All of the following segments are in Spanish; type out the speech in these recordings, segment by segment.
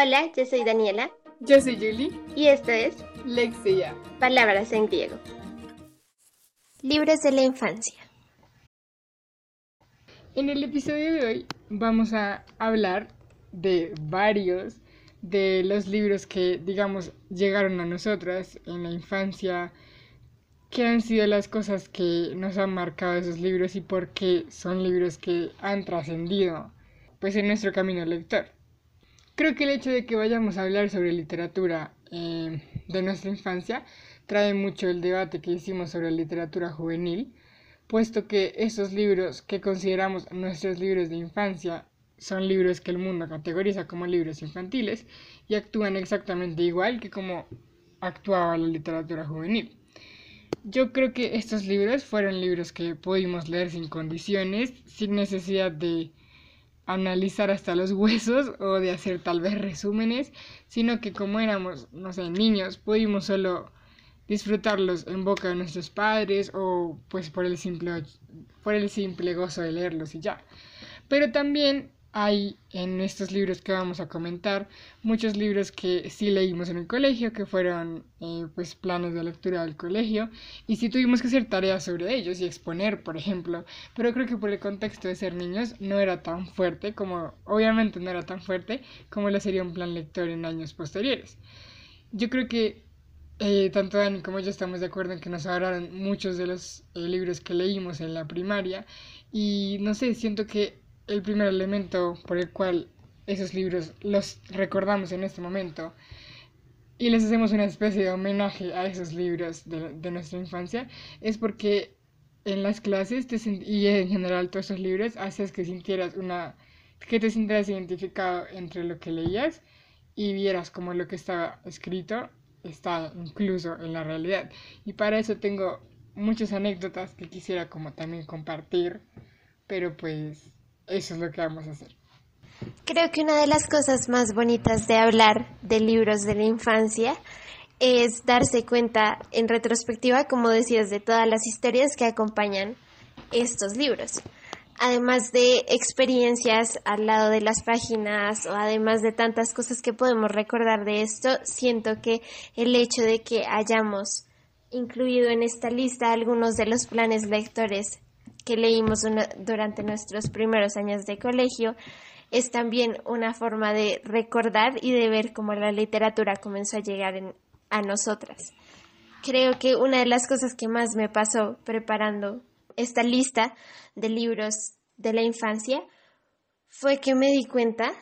Hola, yo soy Daniela. Yo soy Julie. Y esto es Lexia. Palabras en griego. Libros de la infancia. En el episodio de hoy vamos a hablar de varios de los libros que, digamos, llegaron a nosotras en la infancia, qué han sido las cosas que nos han marcado esos libros y por qué son libros que han trascendido pues en nuestro camino lector. Creo que el hecho de que vayamos a hablar sobre literatura eh, de nuestra infancia trae mucho el debate que hicimos sobre literatura juvenil, puesto que esos libros que consideramos nuestros libros de infancia son libros que el mundo categoriza como libros infantiles y actúan exactamente igual que como actuaba la literatura juvenil. Yo creo que estos libros fueron libros que pudimos leer sin condiciones, sin necesidad de analizar hasta los huesos o de hacer tal vez resúmenes, sino que como éramos, no sé, niños, pudimos solo disfrutarlos en boca de nuestros padres o pues por el simple, por el simple gozo de leerlos y ya. Pero también hay en estos libros que vamos a comentar muchos libros que sí leímos en el colegio, que fueron eh, pues planes de lectura del colegio, y sí tuvimos que hacer tareas sobre ellos y exponer, por ejemplo, pero creo que por el contexto de ser niños no era tan fuerte como, obviamente no era tan fuerte como lo sería un plan lector en años posteriores. Yo creo que eh, tanto Dani como yo estamos de acuerdo en que nos ahorraron muchos de los eh, libros que leímos en la primaria y no sé, siento que el primer elemento por el cual esos libros los recordamos en este momento y les hacemos una especie de homenaje a esos libros de, nuestra infancia es porque en las clases y en general todos esos libros haces que sintieras una que te sintieras identificado entre lo que leías y vieras como lo que estaba escrito está incluso en la realidad. Y para eso tengo muchas anécdotas que quisiera como también compartir pero pues eso es lo que vamos a hacer. Creo que una de las cosas más bonitas de hablar de libros de la infancia es darse cuenta en retrospectiva, como decías, de todas las historias que acompañan estos libros. Además de experiencias al lado de las páginas o además de tantas cosas que podemos recordar de esto, siento que el hecho de que hayamos incluido en esta lista algunos de los planes lectores que leímos durante nuestros primeros años de colegio, es también una forma de recordar y de ver cómo la literatura comenzó a llegar a nosotras. Creo que una de las cosas que más me pasó preparando esta lista de libros de la infancia fue que me di cuenta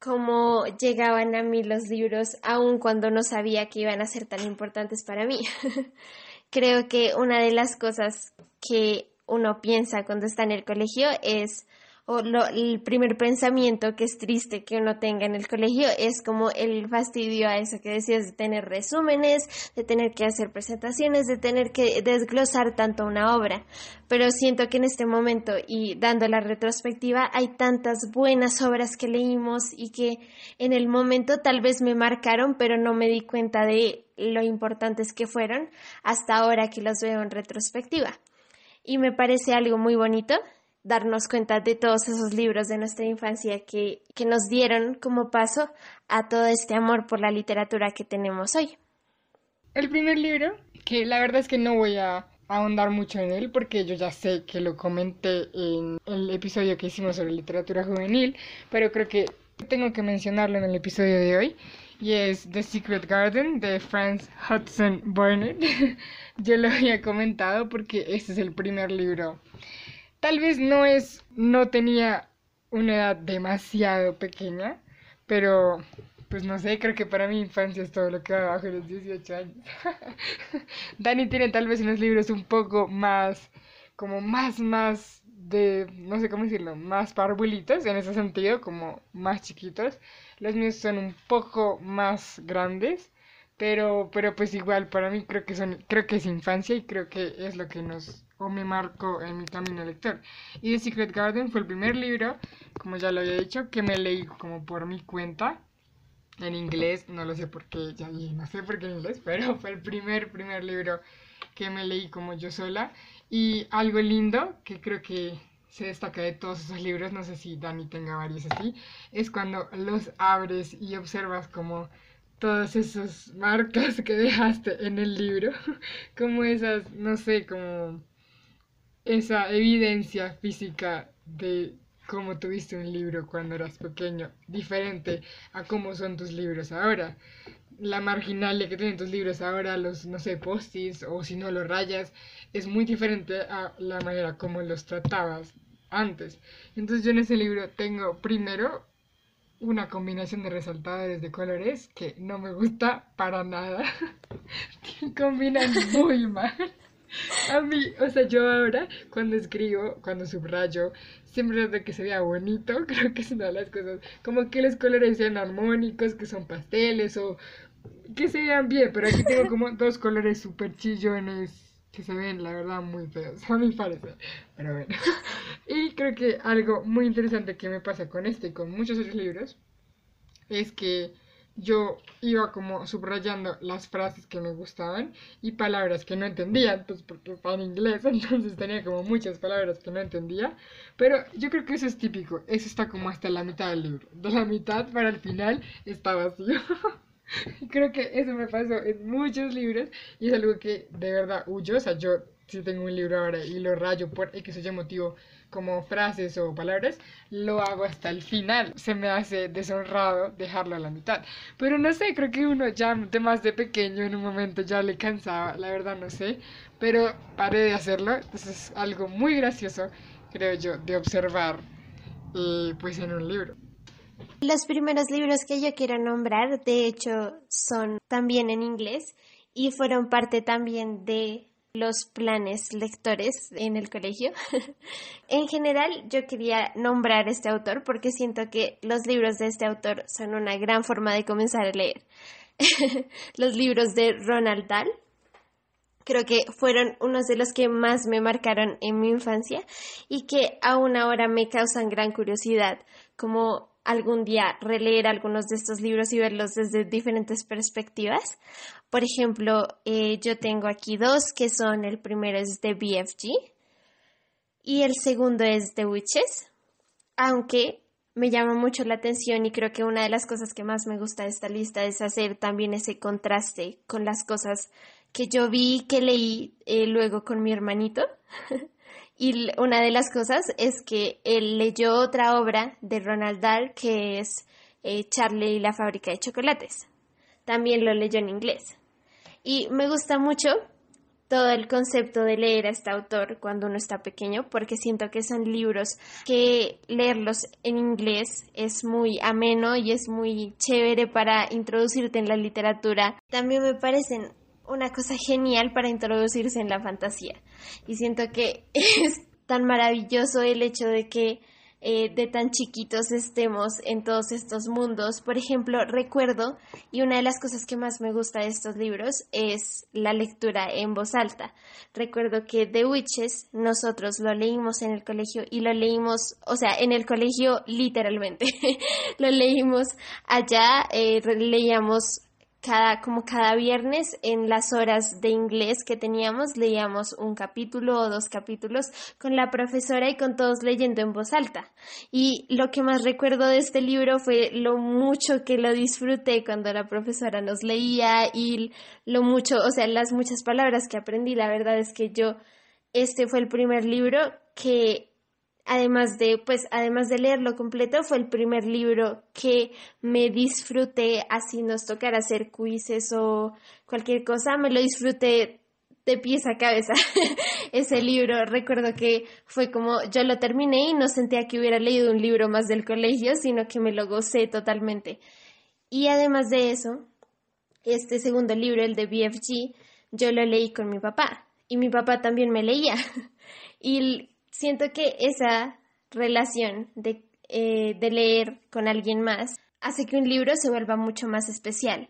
cómo llegaban a mí los libros aun cuando no sabía que iban a ser tan importantes para mí. Creo que una de las cosas que uno piensa cuando está en el colegio es, o lo, el primer pensamiento que es triste que uno tenga en el colegio es como el fastidio a eso que decías de tener resúmenes, de tener que hacer presentaciones, de tener que desglosar tanto una obra. Pero siento que en este momento y dando la retrospectiva hay tantas buenas obras que leímos y que en el momento tal vez me marcaron, pero no me di cuenta de lo importantes que fueron hasta ahora que los veo en retrospectiva y me parece algo muy bonito darnos cuenta de todos esos libros de nuestra infancia que, que nos dieron como paso a todo este amor por la literatura que tenemos hoy. El primer libro, que la verdad es que no voy a ahondar mucho en él porque yo ya sé que lo comenté en el episodio que hicimos sobre literatura juvenil, pero creo que tengo que mencionarlo en el episodio de hoy y es The Secret Garden de Franz Hudson Burnett. Yo lo había comentado porque este es el primer libro. Tal vez no es, no tenía una edad demasiado pequeña, pero pues no sé, creo que para mi infancia es todo lo que va abajo de los 18 años. Dani tiene tal vez unos libros un poco más, como más, más de, no sé cómo decirlo, más parvulitos en ese sentido, como más chiquitos. Los míos son un poco más grandes, pero, pero pues igual para mí creo que son, creo que es infancia y creo que es lo que nos o me marcó en mi camino lector. Y The Secret Garden fue el primer libro, como ya lo había dicho, que me leí como por mi cuenta. En inglés, no lo sé por qué, ya no sé por qué en inglés, pero fue el primer, primer libro que me leí como yo sola. Y algo lindo que creo que se destaca de todos esos libros, no sé si Dani tenga varios así, es cuando los abres y observas como todas esas marcas que dejaste en el libro, como esas, no sé, como esa evidencia física de cómo tuviste un libro cuando eras pequeño, diferente a cómo son tus libros ahora. La marginalia que tienen tus libros ahora, los, no sé, postis o si no los rayas, es muy diferente a la manera como los tratabas antes. Entonces yo en ese libro tengo primero una combinación de resaltadores de colores que no me gusta para nada. Combinan muy mal. A mí, o sea, yo ahora cuando escribo, cuando subrayo, siempre de que se vea bonito, creo que es una de las cosas, como que los colores sean armónicos, que son pasteles o que se vean bien, pero aquí tengo como dos colores súper chillones que se ven, la verdad, muy feos, a mi parecer. Pero bueno. Y creo que algo muy interesante que me pasa con este y con muchos otros libros es que yo iba como subrayando las frases que me gustaban y palabras que no entendía, pues porque estaba en inglés, entonces tenía como muchas palabras que no entendía, pero yo creo que eso es típico, eso está como hasta la mitad del libro, de la mitad para el final está vacío. Creo que eso me pasó en muchos libros y es algo que de verdad huyo. O sea, yo si tengo un libro ahora y lo rayo por X o Y motivo como frases o palabras, lo hago hasta el final. Se me hace deshonrado dejarlo a la mitad. Pero no sé, creo que uno ya de más de pequeño en un momento ya le cansaba, la verdad no sé. Pero paré de hacerlo. Entonces es algo muy gracioso, creo yo, de observar eh, pues en un libro. Los primeros libros que yo quiero nombrar, de hecho, son también en inglés y fueron parte también de los planes lectores en el colegio. en general, yo quería nombrar este autor porque siento que los libros de este autor son una gran forma de comenzar a leer. los libros de Ronald Dahl. Creo que fueron unos de los que más me marcaron en mi infancia y que aún ahora me causan gran curiosidad, como algún día releer algunos de estos libros y verlos desde diferentes perspectivas. Por ejemplo, eh, yo tengo aquí dos que son, el primero es de BFG y el segundo es de Witches, aunque me llama mucho la atención y creo que una de las cosas que más me gusta de esta lista es hacer también ese contraste con las cosas que yo vi, que leí eh, luego con mi hermanito. Y una de las cosas es que él leyó otra obra de Ronald Dahl que es eh, Charlie y la fábrica de chocolates. También lo leyó en inglés. Y me gusta mucho todo el concepto de leer a este autor cuando uno está pequeño, porque siento que son libros que leerlos en inglés es muy ameno y es muy chévere para introducirte en la literatura. También me parecen una cosa genial para introducirse en la fantasía. Y siento que es tan maravilloso el hecho de que eh, de tan chiquitos estemos en todos estos mundos. Por ejemplo, recuerdo, y una de las cosas que más me gusta de estos libros es la lectura en voz alta. Recuerdo que The Witches nosotros lo leímos en el colegio y lo leímos, o sea, en el colegio literalmente. lo leímos allá, eh, leíamos como cada viernes en las horas de inglés que teníamos leíamos un capítulo o dos capítulos con la profesora y con todos leyendo en voz alta. Y lo que más recuerdo de este libro fue lo mucho que lo disfruté cuando la profesora nos leía y lo mucho, o sea, las muchas palabras que aprendí. La verdad es que yo, este fue el primer libro que además de, pues, además de leerlo completo, fue el primer libro que me disfruté, así nos tocara hacer quizzes o cualquier cosa, me lo disfruté de pies a cabeza ese libro. Recuerdo que fue como yo lo terminé y no sentía que hubiera leído un libro más del colegio, sino que me lo gocé totalmente. Y además de eso, este segundo libro, el de BFG, yo lo leí con mi papá y mi papá también me leía. y siento que esa relación eh, de, leer con alguien más hace que un libro se vuelva mucho más especial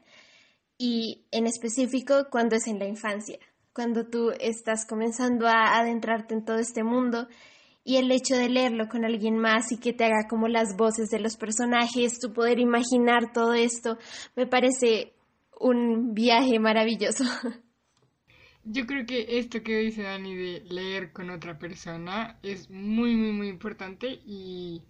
y en específico cuando es en la infancia, cuando tú estás comenzando a adentrarte en todo este mundo y el hecho de leerlo con alguien más y que te haga como las voces de los personajes, tu poder imaginar todo esto, me parece un viaje maravilloso. yo creo que esto que dice Dani de leer con otra persona es muy, muy, muy importante y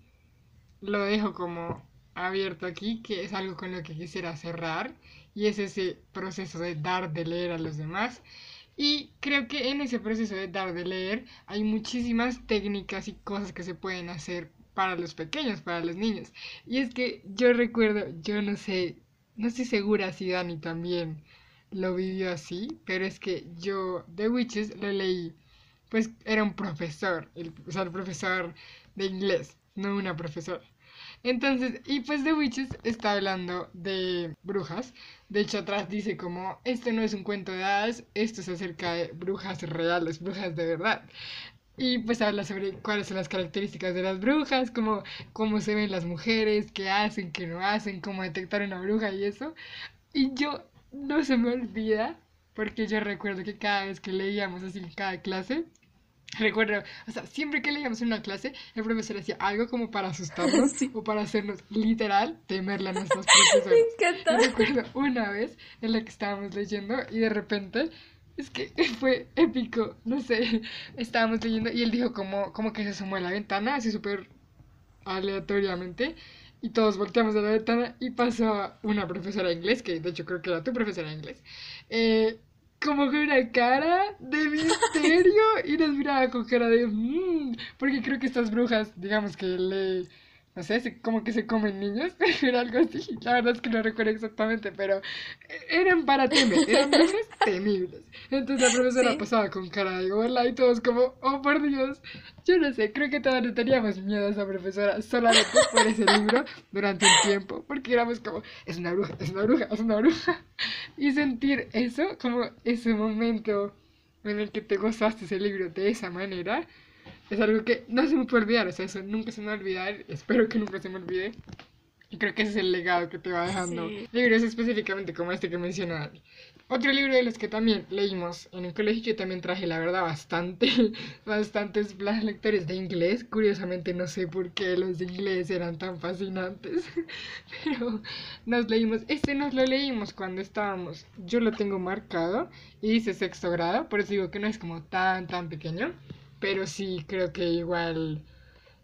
lo dejo como abierto aquí, que es algo con lo que quisiera cerrar y es ese proceso de dar de leer a los demás. Y creo que en ese proceso de dar de leer hay muchísimas técnicas y cosas que se pueden hacer para los pequeños, para los niños. Y es que yo recuerdo, yo no sé, no estoy segura si Dani también lo vivió así, pero es que yo The Witches lo leí, pues era un profesor, el, o sea, el profesor de inglés, no una profesora. Entonces, y pues The Witches está hablando de brujas. De hecho, atrás dice como, esto no es un cuento de hadas, esto es acerca de brujas reales, brujas de verdad. Y pues habla sobre cuáles son las características de las brujas, cómo, cómo se ven las mujeres, qué hacen, qué no hacen, cómo detectar una bruja y eso. Y yo no se me olvida, porque yo recuerdo que cada vez que leíamos así en cada clase, recuerdo, o sea, siempre que leíamos en una clase, el profesor hacía algo como para asustarnos o para hacernos literal temerle a nuestros profesores. Me encanta. recuerdo una vez en la que estábamos leyendo y de repente es que fue épico, no sé, estábamos leyendo y él dijo como, como que se asomó a la ventana, así súper aleatoriamente, y todos volteamos a la ventana y pasó una profesora de inglés, que de hecho creo que era tu profesora de inglés, eh, como con una cara de misterio y nos miraba con cara de... "Mm", porque creo que estas brujas, digamos que le no sé, como que se comen niños, era algo así. La verdad es que no recuerdo exactamente, pero eran para temer, eran brujas temibles. Entonces la profesora Sí. pasaba con cara de hola y todos como, oh por Dios. Yo no sé, creo que todos le teníamos miedo a esa profesora solamente por ese libro durante un tiempo, porque éramos como, es una bruja, es una bruja, es una bruja. Y sentir eso, como ese momento en el que te gozaste ese libro de esa manera, es algo que no se me puede olvidar, o sea, eso nunca se me va a olvidar, espero que nunca se me olvide. Y creo que ese es el legado que te va dejando Sí. libros específicamente como este que menciona Dani. Otro libro de los que también leímos en el colegio, yo también traje, la verdad, bastante, bastantes planes lectores de inglés. Curiosamente no sé por qué los de inglés eran tan fascinantes, pero nos leímos, este nos lo leímos cuando estábamos, yo lo tengo marcado y dice sexto grado, por eso digo que no es como tan, tan pequeño, pero sí creo que igual,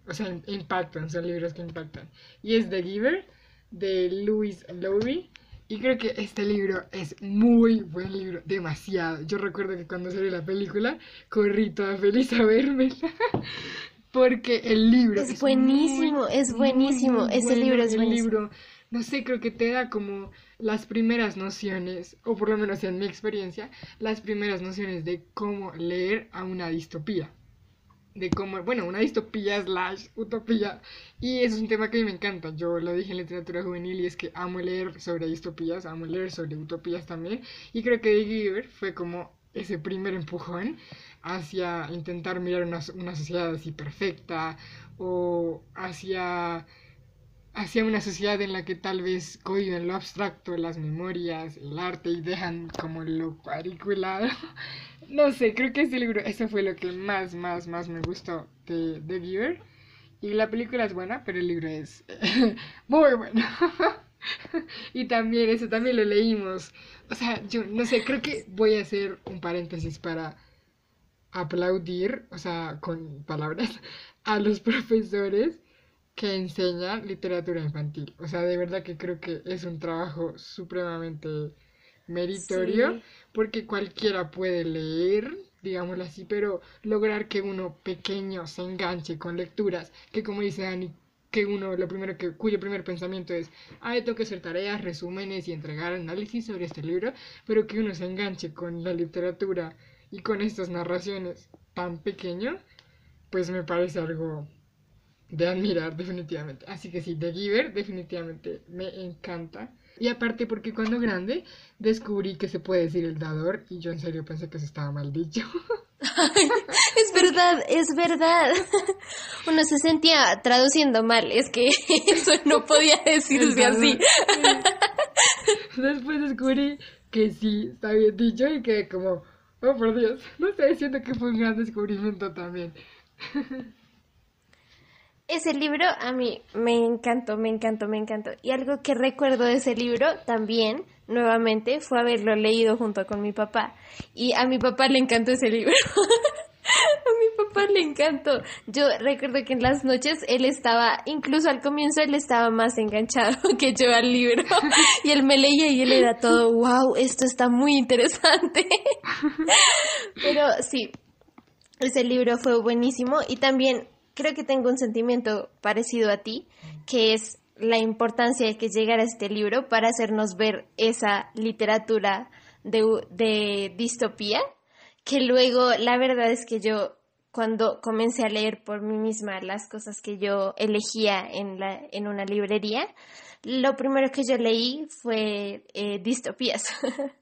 o sea, im- impactan, son libros que impactan. Y es The Giver, de Louis Lowry. Y creo que este libro es muy buen libro, demasiado. Yo recuerdo que cuando salió la película, corrí toda feliz a verme. Porque el libro Es buenísimo, es buenísimo. muy Ese bueno. libro es buenísimo. libro, no sé, creo que te da como las primeras nociones, o por lo menos en mi experiencia, las primeras nociones de cómo leer a una distopía de cómo, bueno, una distopía slash utopía. Y eso es un tema que a mí me encanta. Yo lo dije en literatura juvenil y es que amo leer sobre distopías, amo leer sobre utopías también. Y creo que The Giver fue como ese primer empujón hacia intentar mirar una, una sociedad así perfecta o hacia hacia una sociedad en la que tal vez cohiben lo abstracto, las memorias, el arte y dejan como lo cuadriculado. No sé, creo que este libro, eso fue lo que más, más, más me gustó de The Giver. Y la película es buena, pero el libro es muy bueno. y también, eso también lo leímos. O sea, yo no sé, creo que voy a hacer un paréntesis para aplaudir, o sea, con palabras, a los profesores que enseñan literatura infantil. O sea, de verdad que creo que es un trabajo supremamente meritorio Sí. porque cualquiera puede leer, digámoslo así, pero lograr que uno pequeño se enganche con lecturas, que como dice Dani, que uno lo primero que cuyo primer pensamiento es, ah, tengo que hacer tareas, resúmenes y entregar análisis sobre este libro, pero que uno se enganche con la literatura y con estas narraciones tan pequeño, pues me parece algo de admirar definitivamente. Así que sí, The Giver definitivamente me encanta. Y aparte porque cuando grande descubrí que se puede decir el dador y yo en serio pensé que eso estaba mal dicho. Es verdad, es verdad. Uno se sentía traduciendo mal, es que eso no podía decirse así. Después descubrí que sí, está bien dicho y que como, oh por Dios, no sé, siento que fue un gran descubrimiento también. Ese libro a mí me encantó, me encantó, me encantó. Y algo que recuerdo de ese libro también, nuevamente, fue haberlo leído junto con mi papá. Y a mi papá le encantó ese libro. a mi papá le encantó. Yo recuerdo que en las noches él estaba, incluso al comienzo él estaba más enganchado que yo al libro. y él me leía y él era todo, wow, esto está muy interesante. Pero sí, ese libro fue buenísimo y también creo que tengo un sentimiento parecido a ti, que es la importancia de que llegara este libro para hacernos ver esa literatura de, de distopía, que luego la verdad es que yo cuando comencé a leer por mí misma las cosas que yo elegía en, la, en una librería, lo primero que yo leí fue eh, distopías.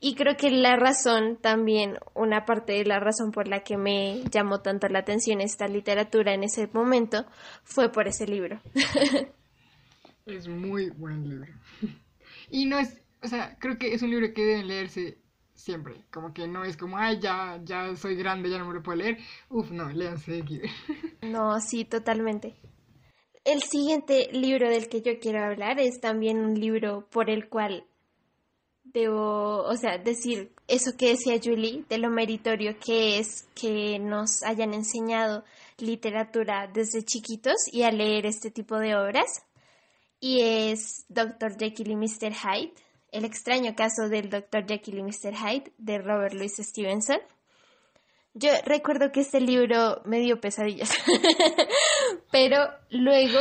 Y creo que la razón también, una parte de la razón por la que me llamó tanto la atención esta literatura en ese momento fue por ese libro. Es muy buen libro. Y no es, o sea, creo que es un libro que deben leerse siempre. Como que no es como, ay, ya, ya soy grande, ya no me lo puedo leer. Uf, no, léanse aquí. No, sí, totalmente. El siguiente libro del que yo quiero hablar es también un libro por el cual debo, o sea, decir eso que decía Julie, de lo meritorio que es que nos hayan enseñado literatura desde chiquitos y a leer este tipo de obras. Y es Dr. Jekyll y Mr. Hyde, el extraño caso del Dr. Jekyll y Mr. Hyde de Robert Louis Stevenson. Yo recuerdo que este libro me dio pesadillas, pero luego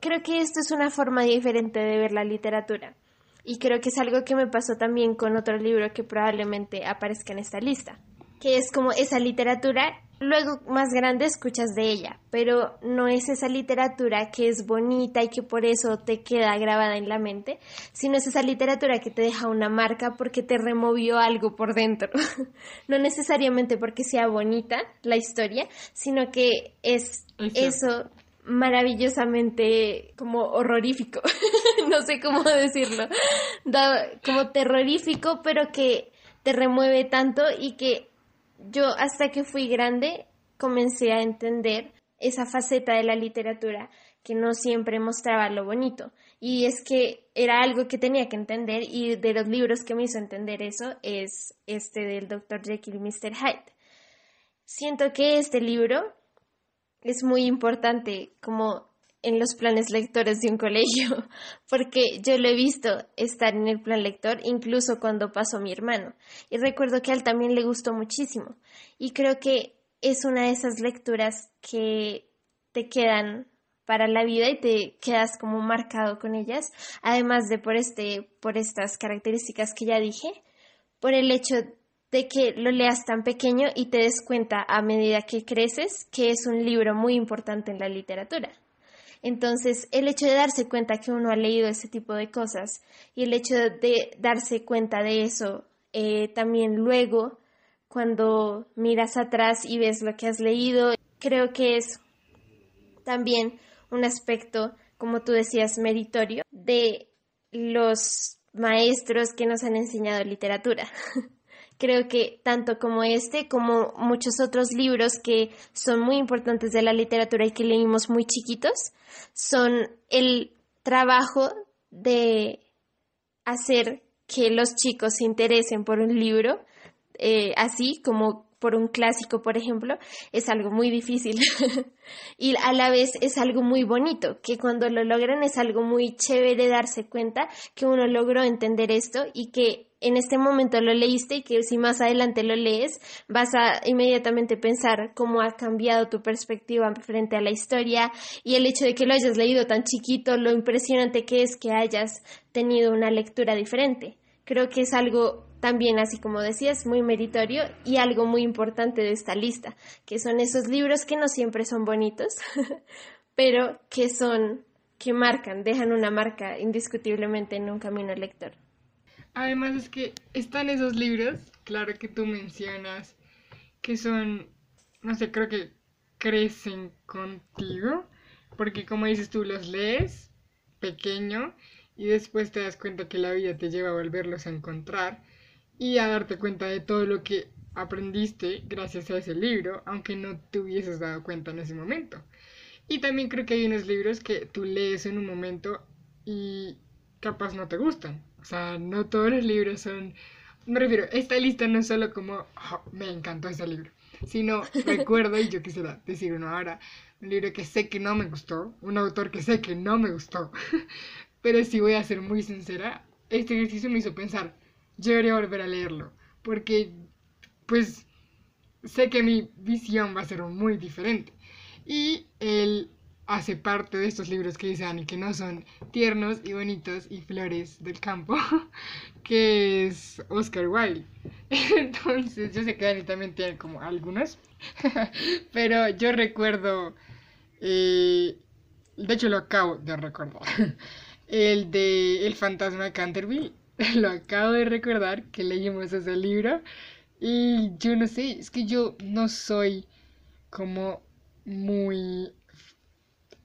creo que esto es una forma diferente de ver la literatura. Y creo que es algo que me pasó también con otro libro que probablemente aparezca en esta lista, que es como esa literatura, luego más grande escuchas de ella, pero no es esa literatura que es bonita y que por eso te queda grabada en la mente, sino es esa literatura que te deja una marca porque te removió algo por dentro. no necesariamente porque sea bonita la historia, sino que es eso maravillosamente como horrorífico, no sé cómo decirlo, como terrorífico, pero que te remueve tanto y que yo hasta que fui grande comencé a entender esa faceta de la literatura que no siempre mostraba lo bonito. Y es que era algo que tenía que entender y de los libros que me hizo entender eso es este del Dr. Jekyll y Mr. Hyde. Siento que este libro es muy importante como en los planes lectores de un colegio, porque yo lo he visto estar en el plan lector incluso cuando pasó mi hermano. Y recuerdo que a él también le gustó muchísimo. Y creo que es una de esas lecturas que te quedan para la vida y te quedas como marcado con ellas, además de por este por estas características que ya dije, por el hecho de que lo leas tan pequeño y te des cuenta a medida que creces que es un libro muy importante en la literatura. Entonces, el hecho de darse cuenta que uno ha leído ese tipo de cosas y el hecho de darse cuenta de eso eh, también luego, cuando miras atrás y ves lo que has leído, creo que es también un aspecto, como tú decías, meritorio de los maestros que nos han enseñado literatura. creo que tanto como este, como muchos otros libros que son muy importantes de la literatura y que leímos muy chiquitos, son el trabajo de hacer que los chicos se interesen por un libro, eh, así como por un clásico, por ejemplo, es algo muy difícil. y a la vez es algo muy bonito, que cuando lo logran es algo muy chévere darse cuenta que uno logró entender esto y que en este momento lo leíste y que si más adelante lo lees, vas a inmediatamente pensar cómo ha cambiado tu perspectiva frente a la historia y el hecho de que lo hayas leído tan chiquito, lo impresionante que es que hayas tenido una lectura diferente. Creo que es algo también, así como decías, muy meritorio y algo muy importante de esta lista, que son esos libros que no siempre son bonitos, pero que son, que marcan, dejan una marca indiscutiblemente en un camino lector. Además es que están esos libros, claro que tú mencionas, que son, no sé, creo que crecen contigo, porque como dices tú, los lees pequeño y después te das cuenta que la vida te lleva a volverlos a encontrar y a darte cuenta de todo lo que aprendiste gracias a ese libro, aunque no te hubieses dado cuenta en ese momento. Y también creo que hay unos libros que tú lees en un momento y capaz no te gustan. O sea, no todos los libros son... Me refiero, esta lista no es solo como, oh, me encantó ese libro, sino recuerdo, y yo quisiera decir uno ahora, un libro que sé que no me gustó, un autor que sé que no me gustó, pero si voy a ser muy sincera, este ejercicio me hizo pensar, yo debería volver a leerlo, porque pues sé que mi visión va a ser muy diferente. Y él hace parte de estos libros que dice Ani, que no son tiernos y bonitos y flores del campo, que es Oscar Wilde. Entonces, yo sé que Ani también tiene como algunos, pero yo recuerdo, eh, de hecho lo acabo de recordar, el de El fantasma de Canterville, lo acabo de recordar que leímos ese libro y yo no sé, es que yo no soy como muy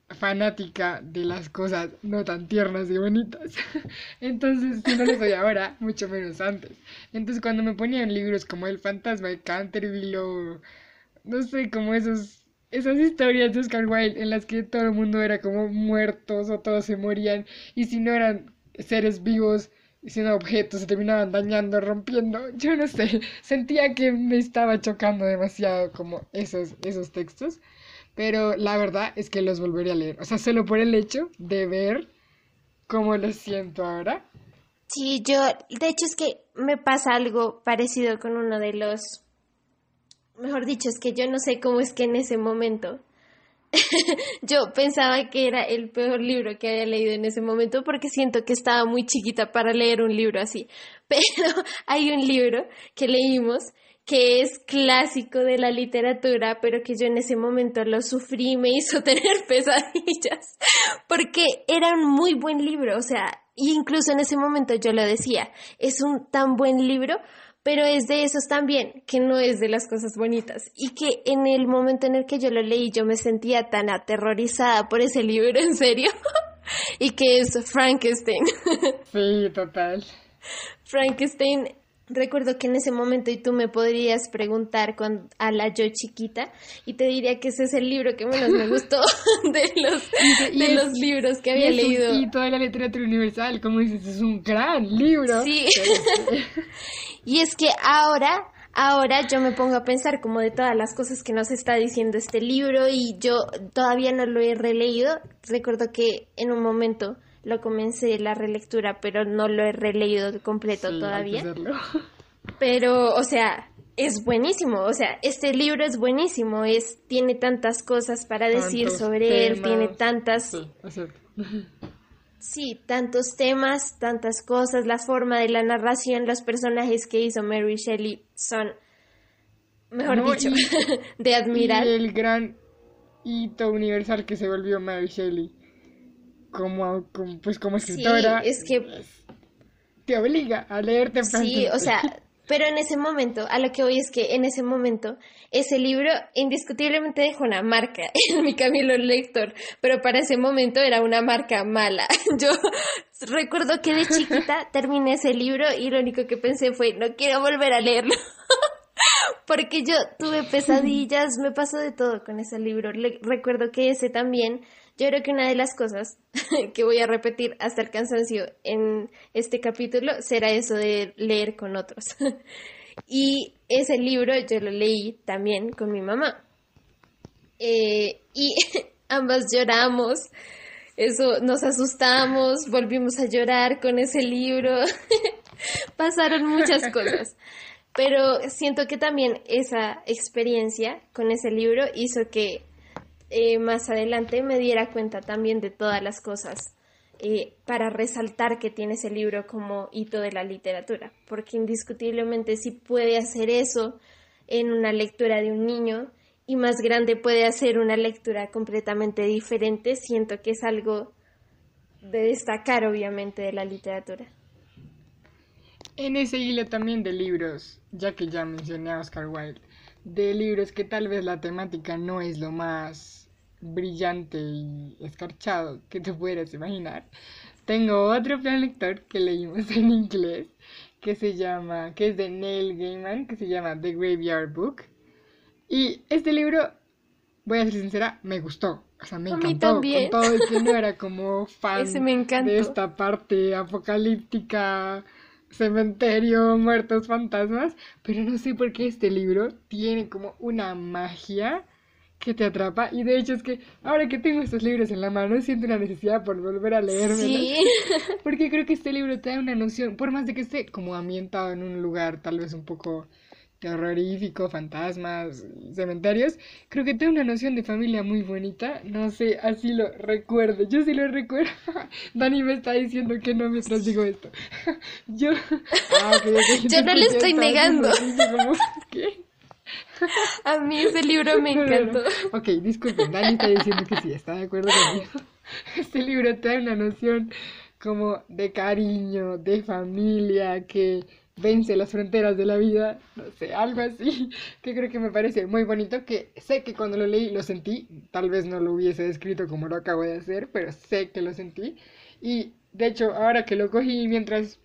fanática de las cosas no tan tiernas y bonitas. Entonces, si no lo soy ahora, mucho menos antes. Entonces, cuando me ponían libros como El fantasma de Canterville o no sé, como esos esas historias de Oscar Wilde en las que todo el mundo era como muertos o todos se morían y si no eran seres vivos siendo objetos se terminaban dañando, rompiendo, yo no sé, sentía que me estaba chocando demasiado como esos, esos textos, pero la verdad es que los volvería a leer, o sea, solo por el hecho de ver cómo los siento ahora. Sí, yo, de hecho es que me pasa algo parecido con uno de los, mejor dicho, es que yo no sé cómo es que en ese momento yo pensaba que era el peor libro que había leído en ese momento porque siento que estaba muy chiquita para leer un libro así. Pero hay un libro que leímos que es clásico de la literatura, pero que yo en ese momento lo sufrí me hizo tener pesadillas, porque era un muy buen libro, o sea, incluso en ese momento yo lo decía, es un tan buen libro pero es de esos también, que no es de las cosas bonitas. Y que en el momento en el que yo lo leí, yo me sentía tan aterrorizada por ese libro, en serio, y que es Frankenstein. Sí, total. Frankenstein, recuerdo que en ese momento, y tú me podrías preguntar con, a la yo chiquita, y te diría que ese es el libro que menos me gustó de los, de los libros que había leído. y toda la literatura universal, como dices, es un gran libro. Sí. Y es que ahora, ahora yo me pongo a pensar como de todas las cosas que nos está diciendo este libro y yo todavía no lo he releído. Recuerdo que en un momento lo comencé la relectura, pero no lo he releído completo todavía. Pero, o sea, es buenísimo, o sea, este libro es buenísimo, es tiene tantas cosas para decir sobre él, tiene tantas sí, Sí, tantos temas, tantas cosas, la forma de la narración, los personajes que hizo Mary Shelley son, mejor dicho, de admirar. Y el gran hito universal que se volvió Mary Shelley como, pues como escritora. Sí, es que te obliga a leerte Sí, o sea, pero en ese momento, a lo que voy es que en ese momento, ese libro indiscutiblemente dejó una marca en mi camino lector, pero para ese momento era una marca mala. Yo recuerdo que de chiquita terminé ese libro y lo único que pensé fue, no quiero volver a leerlo. Porque yo tuve pesadillas, me pasó de todo con ese libro. recuerdo que ese también yo creo que una de las cosas que voy a repetir hasta el cansancio en este capítulo será eso de leer con otros. y ese libro yo lo leí también con mi mamá. Eh, y ambas lloramos, eso, nos asustamos, volvimos a llorar con ese libro. Pasaron muchas cosas. Pero siento que también esa experiencia con ese libro hizo que eh, más adelante me diera cuenta también de todas las cosas eh, para resaltar que tiene ese libro como hito de la literatura, porque indiscutiblemente si puede hacer eso en una lectura de un niño y más grande puede hacer una lectura completamente diferente, siento que es algo de destacar obviamente de la literatura. En ese hilo también de libros, ya que ya mencioné a Oscar Wilde, de libros que tal vez la temática no es lo más brillante y escarchado que te pudieras imaginar. Tengo otro plan lector que leímos en inglés que se llama, que es de Neil Gaiman, que se llama The Graveyard Book. Y este libro, voy a ser sincera, me gustó. o sea, me encantó con todo y que no era como fan de esta parte apocalíptica, cementerio, muertos, fantasmas, pero no sé por qué este libro tiene como una magia que te atrapa. Y de hecho es que ahora que tengo estos libros en la mano siento una necesidad por volver a leerme sí. porque creo que este libro te da una noción por más de que esté como ambientado en un lugar tal vez un poco terrorífico, fantasmas, cementerios, creo que tengo una noción de familia muy bonita, no sé, así lo recuerdo, yo sí lo recuerdo, Dani me está diciendo que no mientras digo esto, yo, ah, yo no le estoy negando, A mí ese libro me encantó. Ok, disculpen, Dani está diciendo que sí, está de acuerdo conmigo. Este libro te da una noción como de cariño, de familia, que vence las fronteras de la vida, no sé, algo así, que creo que me parece muy bonito, que sé que cuando lo leí lo sentí, tal vez no lo hubiese descrito como lo acabo de hacer, pero sé que lo sentí. Y de hecho, ahora que lo cogí mientras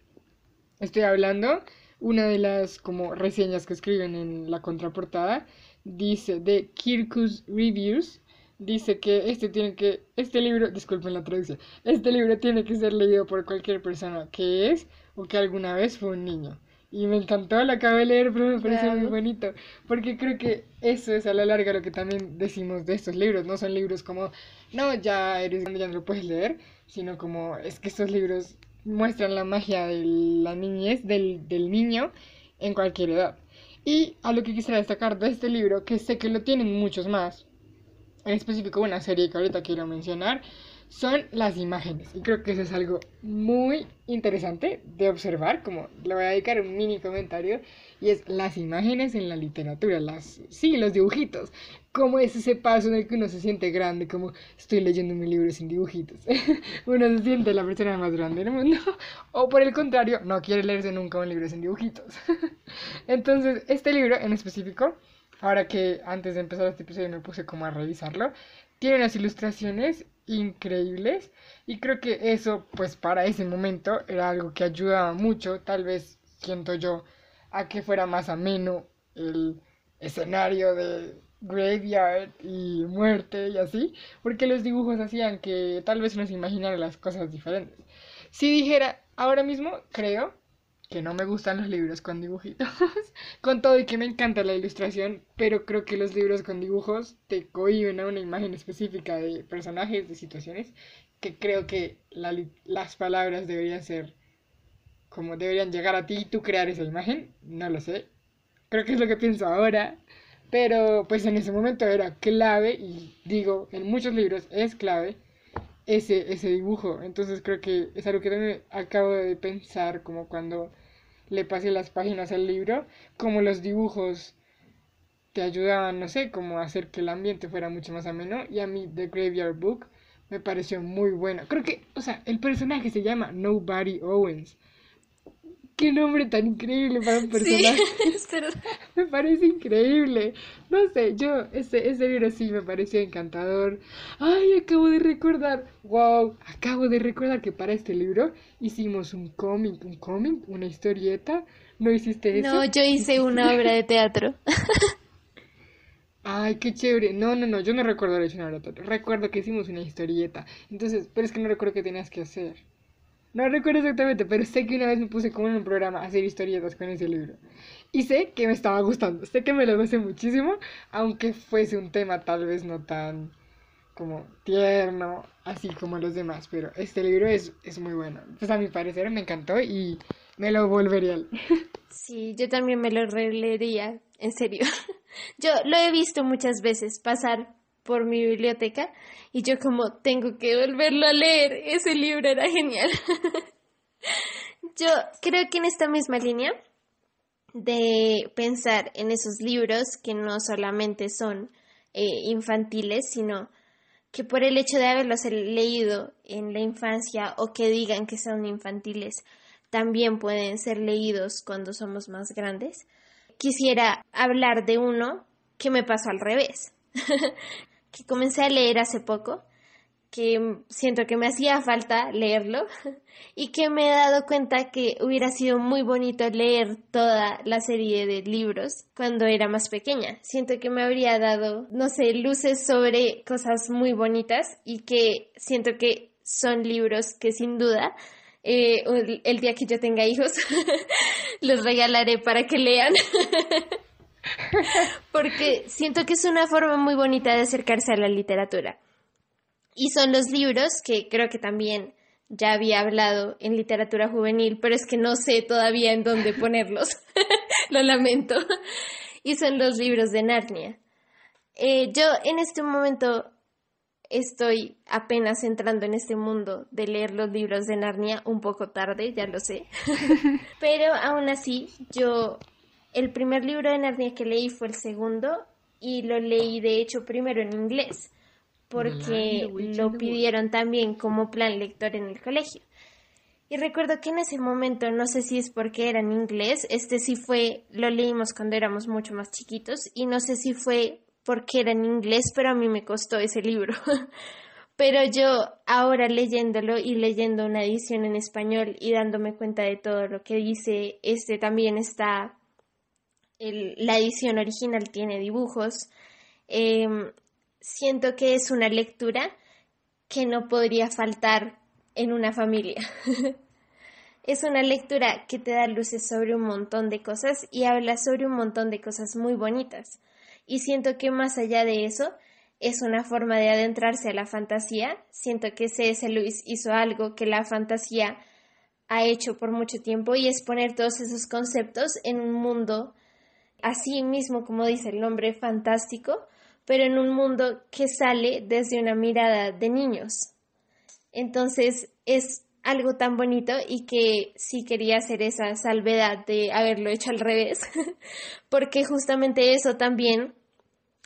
estoy hablando, una de las como reseñas que escriben en la contraportada dice de Kirkus Reviews dice que este tiene que este libro disculpen la traducción este libro tiene que ser leído por cualquier persona que es o que alguna vez fue un niño. Y me encantó, lo acabé de leer, pero me parece muy bonito, porque creo que eso es a la larga lo que también decimos de estos libros, no son libros como, no, ya eres grande, ya no lo puedes leer, sino como, es que estos libros muestran la magia de la niñez, del, del niño, en cualquier edad. Y a lo que quisiera destacar de este libro, que sé que lo tienen muchos más, en específico una serie que ahorita quiero mencionar, son las imágenes. Y creo que eso es algo muy interesante de observar, como le voy a dedicar un mini comentario, y es las imágenes en la literatura, las, sí, los dibujitos. Cómo es ese paso en el que uno se siente grande, como estoy leyendo mi libro sin dibujitos. uno se siente la persona más grande del mundo. O por el contrario, no quiere leerse nunca un libro sin dibujitos. Entonces, este libro en específico, ahora que antes de empezar este episodio me puse como a revisarlo, tiene unas ilustraciones increíbles y creo que eso pues para ese momento era algo que ayudaba mucho, tal vez siento yo, a que fuera más ameno el escenario de graveyard y muerte y así, porque los dibujos hacían que tal vez nos imaginara las cosas diferentes. Si dijera ahora mismo, creo que no me gustan los libros con dibujitos, con todo y que me encanta la ilustración, pero creo que los libros con dibujos te cohiben a una imagen específica de personajes, de situaciones, que creo que las palabras deberían ser como deberían llegar a ti y tú crear esa imagen, no lo sé, creo que es lo que pienso ahora, pero pues en ese momento era clave y digo, en muchos libros es clave ese, ese dibujo. Entonces creo que es algo que también acabo de pensar como cuando le pasé las páginas al libro, como los dibujos te ayudaban, no sé, como a hacer que el ambiente fuera mucho más ameno. Y a mí The Graveyard Book me pareció muy bueno. Creo que, o sea, el personaje se llama Nobody Owens. Qué nombre tan increíble para un personaje. me parece increíble. No sé, yo, ese, ese libro sí me pareció encantador. Ay, acabo de recordar. Wow, acabo de recordar que para este libro hicimos un cómic, un cómic, una historieta. ¿No hiciste eso? No, yo hice una obra de teatro. Ay, qué chévere. No, no, no, yo no recuerdo haber hecho una obra de teatro. Recuerdo que hicimos una historieta. Entonces, pero es que no recuerdo qué tenías que hacer. No recuerdo exactamente, pero sé que una vez me puse como en un programa a hacer historietas con ese libro. Y sé que me estaba gustando, sé que me lo gusté muchísimo, aunque fuese un tema tal vez no tan como tierno, así como los demás, pero este libro es, es muy bueno. Pues a mi parecer me encantó y me lo volvería. Sí, yo también me lo releería, en serio. Yo lo he visto muchas veces pasar por mi biblioteca y yo como tengo que volverlo a leer, ese libro era genial. yo creo que en esta misma línea de pensar en esos libros que no solamente son eh, infantiles, sino que por el hecho de haberlos leído en la infancia o que digan que son infantiles, también pueden ser leídos cuando somos más grandes. Quisiera hablar de uno que me pasó al revés. que comencé a leer hace poco que siento que me hacía falta leerlo y que me he dado cuenta que hubiera sido muy bonito leer toda la serie de libros cuando era más pequeña. Siento que me habría dado, no sé, luces sobre cosas muy bonitas y que siento que son libros que sin duda eh, el día que yo tenga hijos los regalaré para que lean. Porque siento que es una forma muy bonita de acercarse a la literatura. Y son los libros que creo que también ya había hablado en literatura juvenil, pero es que no sé todavía en dónde ponerlos. Lo lamento. Y son los libros de Narnia. Eh, yo en este momento estoy apenas entrando en este mundo de leer los libros de Narnia un poco tarde, ya lo sé. pero aún así, yo el primer libro de Narnia que leí fue el segundo y lo leí de hecho primero en inglés porque lo pidieron también como plan lector en el colegio. Y recuerdo que en ese momento, no sé si es porque era en inglés, este sí fue, lo leímos cuando éramos mucho más chiquitos, y no sé si fue porque era en inglés, pero a mí me costó ese libro. pero yo ahora leyéndolo y leyendo una edición en español y dándome cuenta de todo lo que dice, este también está, la edición original tiene dibujos. Em, siento que es una lectura que no podría faltar en una familia. es una lectura que te da luces sobre un montón de cosas y habla sobre un montón de cosas muy bonitas. Y siento que más allá de eso, es una forma de adentrarse a la fantasía. Siento que C.S. Lewis hizo algo que la fantasía ha hecho por mucho tiempo y es poner todos esos conceptos en un mundo así mismo como dice el nombre fantástico, pero en un mundo que sale desde una mirada de niños. Entonces es algo tan bonito y que sí quería hacer esa salvedad de haberlo hecho al revés, porque justamente eso también,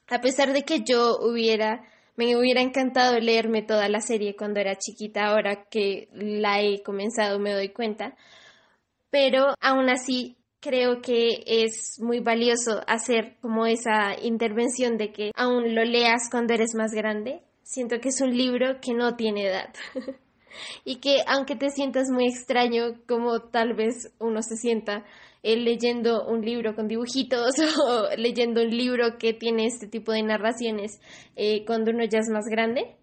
a pesar de que yo hubiera, me hubiera encantado leerme toda la serie cuando era chiquita, ahora que la he comenzado me doy cuenta, pero aún así creo que es muy valioso hacer como esa intervención de que aún lo leas cuando eres más grande. Siento que es un libro que no tiene edad. y que aunque te sientas muy extraño, como tal vez uno se sienta eh, leyendo un libro con dibujitos o leyendo un libro que tiene este tipo de narraciones eh, cuando uno ya es más grande,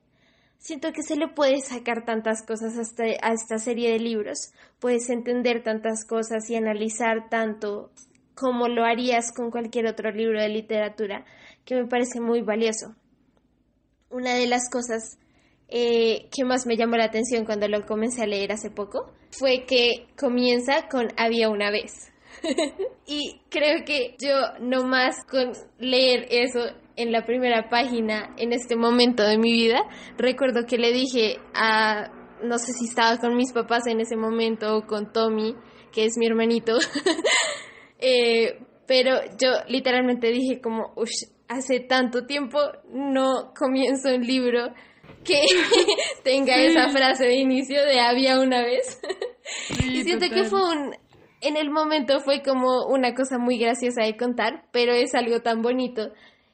Siento que se le puede sacar tantas cosas a esta serie de libros. Puedes entender tantas cosas y analizar tanto como lo harías con cualquier otro libro de literatura, que me parece muy valioso. Una de las cosas eh, que más me llamó la atención cuando lo comencé a leer hace poco fue que comienza con Había una vez. y creo que yo no más con leer eso en la primera página en este momento de mi vida, recuerdo que le dije a, no sé si estaba con mis papás en ese momento o con Tommy, que es mi hermanito, eh, pero yo literalmente dije como, hace tanto tiempo no comienzo un libro que tenga esa frase de inicio de había una vez. y siento que fue un, en el momento fue como una cosa muy graciosa de contar, pero es algo tan bonito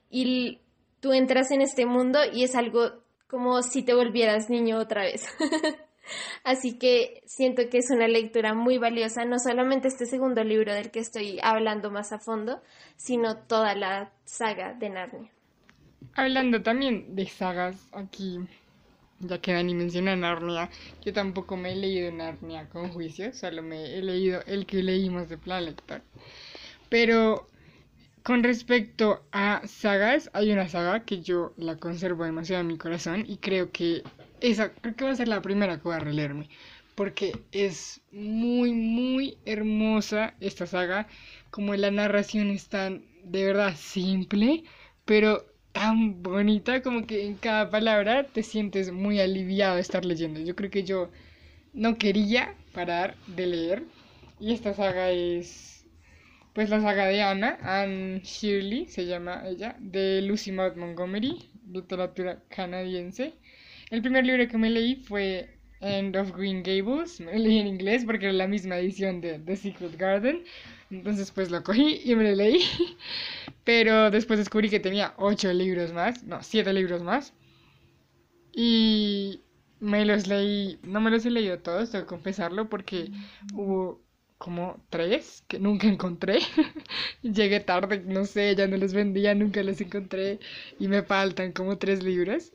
y tú entras en este mundo y es algo como si te volvieras niño otra vez. Así que siento que es una lectura muy valiosa, no solamente este segundo libro del que estoy hablando más a fondo, sino toda la saga de Narnia. Hablando también de sagas, aquí, ya que Dani menciona Narnia, yo tampoco me he leído Narnia con juicio, solo me he leído el que leímos de Plan Lector. Pero con respecto a sagas, hay una saga que yo la conservo demasiado en mi corazón y creo que esa creo que va a ser la primera que voy a releerme porque es muy muy hermosa esta saga, como la narración es tan de verdad simple, pero tan bonita como que en cada palabra te sientes muy aliviado de estar leyendo. Yo creo que yo no quería parar de leer y esta saga es pues la saga de Anna, Anne Shirley se llama ella, de Lucy Maud Montgomery, literatura canadiense. El primer libro que me leí fue End of Green Gables, me lo leí en inglés porque era la misma edición de The Secret Garden, entonces pues lo cogí y me lo leí, pero después descubrí que tenía ocho libros más, no, siete libros más, Y me los leí, no me los he leído todos, tengo que confesarlo, porque hubo como tres que nunca encontré. Llegué tarde, no sé, ya no los vendía, nunca los encontré y me faltan como tres libros.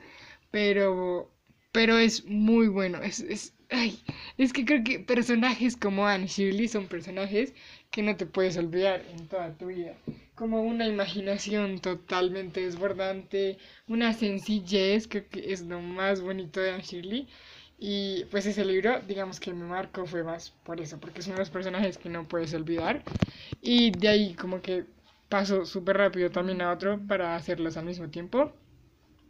Pero, pero es muy bueno. Es, es, ay, es que creo que personajes como Anne Shirley son personajes que no te puedes olvidar en toda tu vida. Como una imaginación totalmente desbordante, una sencillez, creo que es lo más bonito de Anne Shirley. Y pues ese libro, digamos que me marcó fue más por eso, porque son los personajes que no puedes olvidar. Y de ahí como que paso súper rápido también a otro para hacerlos al mismo tiempo.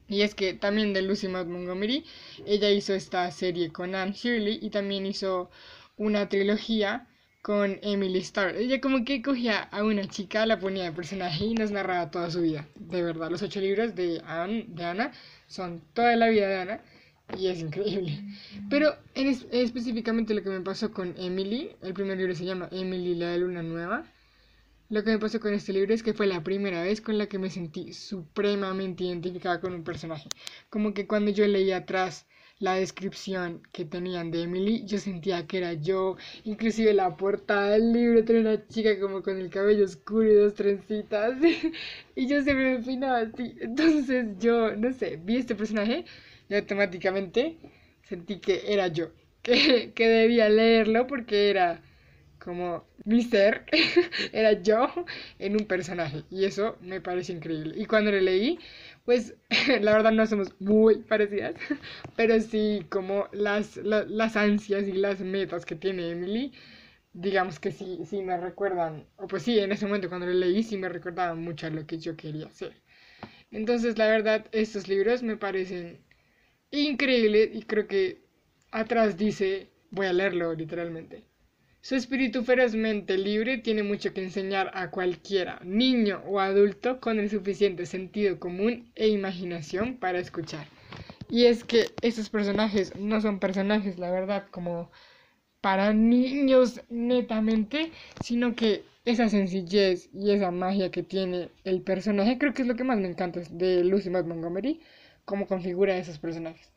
Y es que también de Lucy Maud Montgomery, ella hizo esta serie con Anne Shirley y también hizo una trilogía con Emily Starr. Ella como que cogía a una chica, la ponía de personaje y nos narraba toda su vida. De verdad, los ocho libros de, Anne, de Ana son toda la vida de Ana y es increíble. Pero en específicamente lo que me pasó con Emily, el primer libro se llama Emily la luna nueva. Lo que me pasó con este libro es que fue la primera vez con la que me sentí supremamente identificada con un personaje. Como que cuando yo leía atrás la descripción que tenían de Emily, yo sentía que era yo. Inclusive la portada del libro tenía una chica como con el cabello oscuro y dos trencitas. y yo siempre me opinaba así. Entonces yo, no sé, vi este personaje y automáticamente sentí que era yo, que, que debía leerlo porque era como mi era yo en un personaje y eso me parece increíble. Y cuando lo leí, pues la verdad no somos muy parecidas, pero sí como las, las ansias y las metas que tiene Emily, digamos que sí, sí me recuerdan, o pues sí, en ese momento cuando lo leí sí me recordaban mucho lo que yo quería hacer. Entonces, la verdad, estos libros me parecen increíble y creo que atrás dice, voy a leerlo literalmente. Su espíritu ferozmente libre tiene mucho que enseñar a cualquiera, niño o adulto, con el suficiente sentido común e imaginación para escuchar. Y es que estos personajes no son personajes, la verdad, como para niños netamente, sino que esa sencillez y esa magia que tiene el personaje, creo que es lo que más me encanta de Lucy Montgomery, cómo configura esos personajes.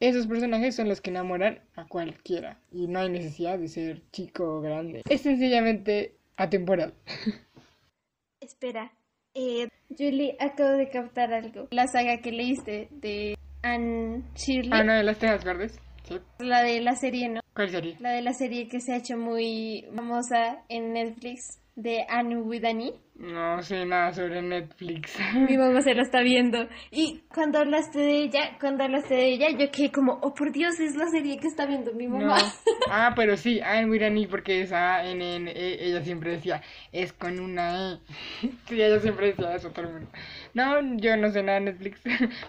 Esos personajes son los que enamoran a cualquiera y no hay necesidad de ser chico o grande. Es sencillamente atemporal. Espera, eh, Julie, acabo de captar algo. La saga que leíste de Anne Shirley. Ah, no, de las tejas verdes. Sí. La de la serie, ¿no? ¿Cuál serie? La de la serie que se ha hecho muy famosa en Netflix de Anne Widani. No sé nada sobre Netflix. Mi mamá se lo está viendo. Y cuando hablaste de ella, cuando hablaste de ella, yo quedé como, oh por Dios, es la serie que está viendo mi mamá. Ah, pero sí, Anne Widani, porque esa N, N, e, ella siempre decía, es con una E. sí, ella siempre decía eso todo el mundo. No, yo no sé nada de Netflix,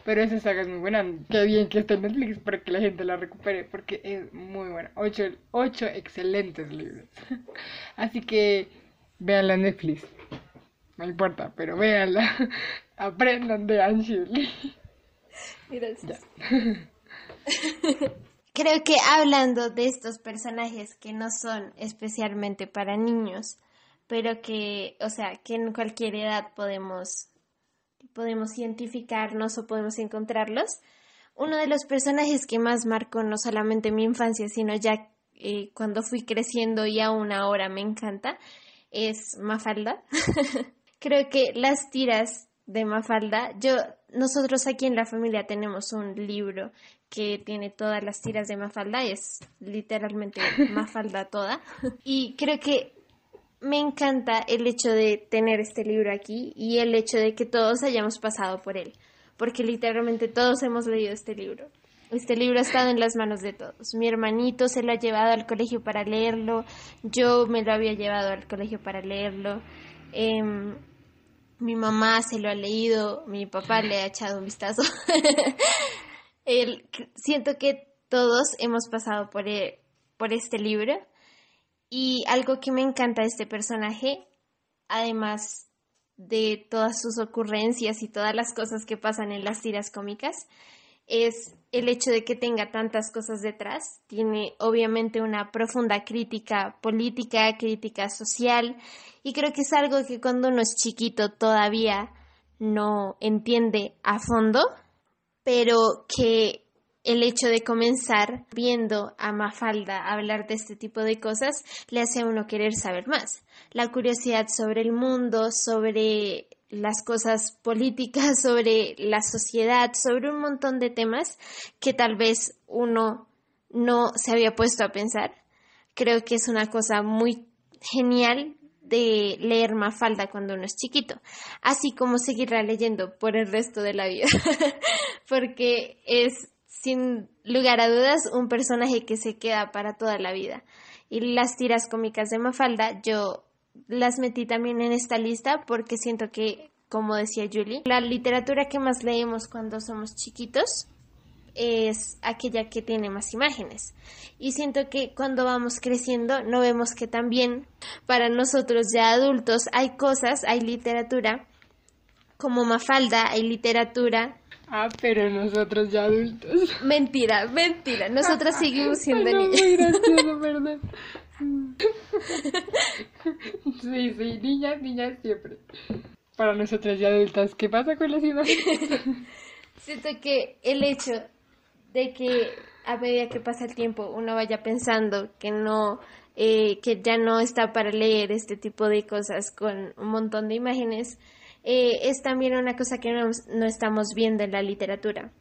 pero esa saga es muy buena. Qué bien que esté en Netflix para que la gente la recupere, porque es muy buena. Ocho, ocho excelentes libros. Así que Véanla en Netflix. No importa, pero véanla. Aprendan de Angie. Gracias. Creo que hablando de estos personajes que no son especialmente para niños, pero que, o sea, que en cualquier edad podemos, podemos identificarnos o podemos encontrarlos, uno de los personajes que más marcó no solamente mi infancia, sino ya eh, cuando fui creciendo y aún ahora me encanta, es Mafalda. Creo que las tiras de Mafalda, yo, nosotros aquí en la familia tenemos un libro que tiene todas las tiras de Mafalda, es literalmente Mafalda toda. Y creo que me encanta el hecho de tener este libro aquí y el hecho de que todos hayamos pasado por él, porque literalmente todos hemos leído este libro. Este libro ha estado en las manos de todos. Mi hermanito se lo ha llevado al colegio para leerlo, yo me lo había llevado al colegio para leerlo, em, mi mamá se lo ha leído, mi papá le ha echado un vistazo. siento que todos hemos pasado por, e, por este libro y algo que me encanta de este personaje, además de todas sus ocurrencias y todas las cosas que pasan en las tiras cómicas, es el hecho de que tenga tantas cosas detrás. Tiene obviamente una profunda crítica política, crítica social, y creo que es algo que cuando uno es chiquito todavía no entiende a fondo, pero que el hecho de comenzar viendo a Mafalda hablar de este tipo de cosas le hace a uno querer saber más. La curiosidad sobre el mundo, sobre las cosas políticas, sobre la sociedad, sobre un montón de temas que tal vez uno no se había puesto a pensar. Creo que es una cosa muy genial de leer Mafalda cuando uno es chiquito, así como seguirla leyendo por el resto de la vida, porque es sin lugar a dudas un personaje que se queda para toda la vida. Y las tiras cómicas de Mafalda yo las metí también en esta lista porque siento que, como decía Julie, la literatura que más leemos cuando somos chiquitos es aquella que tiene más imágenes. Y siento que cuando vamos creciendo no vemos que también para nosotros ya adultos hay cosas, hay literatura como Mafalda, hay literatura. Ah, pero nosotros ya adultos. Mentira, mentira. Nosotros seguimos siendo niños. Muy gracioso, ¿verdad? Sí, sí, niñas, niñas siempre. Para nosotras ya adultas, ¿qué pasa con las imágenes? Siento que el hecho de que a medida que pasa el tiempo uno vaya pensando que no eh, que ya no está para leer este tipo de cosas con un montón de imágenes eh, es también una cosa que no, no, estamos viendo en la literatura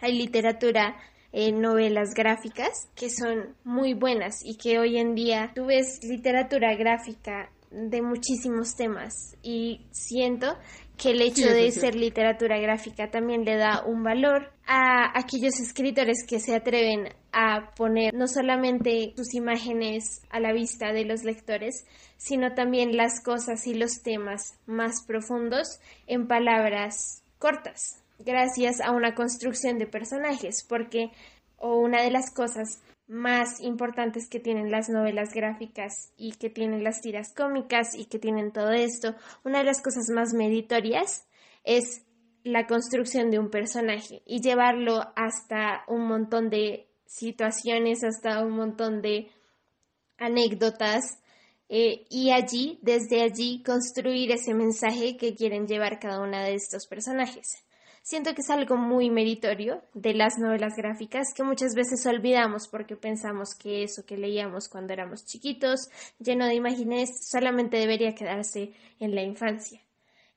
hay literatura eh, novelas gráficas que son muy buenas y que hoy en día tú ves literatura gráfica de muchísimos temas y siento que el hecho de ser literatura gráfica también le da un valor a aquellos escritores que se atreven a poner no solamente sus imágenes a la vista de los lectores, sino también las cosas y los temas más profundos en palabras cortas, gracias a una construcción de personajes, porque o una de las cosas más importantes que tienen las novelas gráficas y que tienen las tiras cómicas y que tienen todo esto, una de las cosas más meritorias es la construcción de un personaje y llevarlo hasta un montón de situaciones, hasta un montón de anécdotas eh, y allí, desde allí, construir ese mensaje que quieren llevar cada uno de estos personajes. Siento que es algo muy meritorio de las novelas gráficas que muchas veces olvidamos porque pensamos que eso que leíamos cuando éramos chiquitos, lleno de imágenes, solamente debería quedarse en la infancia.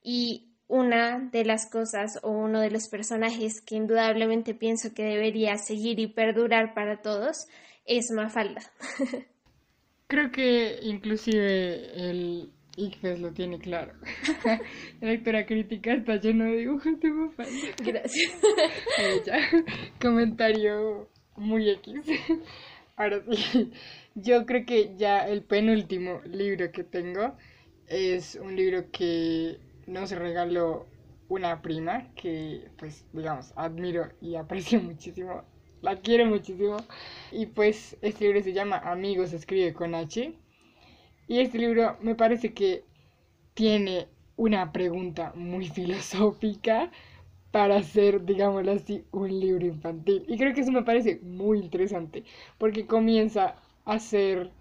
Y una de las cosas o uno de los personajes que indudablemente pienso que debería seguir y perdurar para todos es Mafalda. Creo que inclusive el, ICFES lo tiene claro. La lectura crítica está lleno de dibujos de Mafalda. Gracias. Comentario muy X. Ahora sí, yo creo que ya el penúltimo libro que tengo es un libro que nos regaló una prima que, pues, digamos, admiro y aprecio muchísimo. La quiero muchísimo. Y pues este libro se llama Amigos, escribe con H. Y este libro me parece que tiene una pregunta muy filosófica para ser, digámoslo así, un libro infantil. Y creo que eso me parece muy interesante, porque comienza a ser,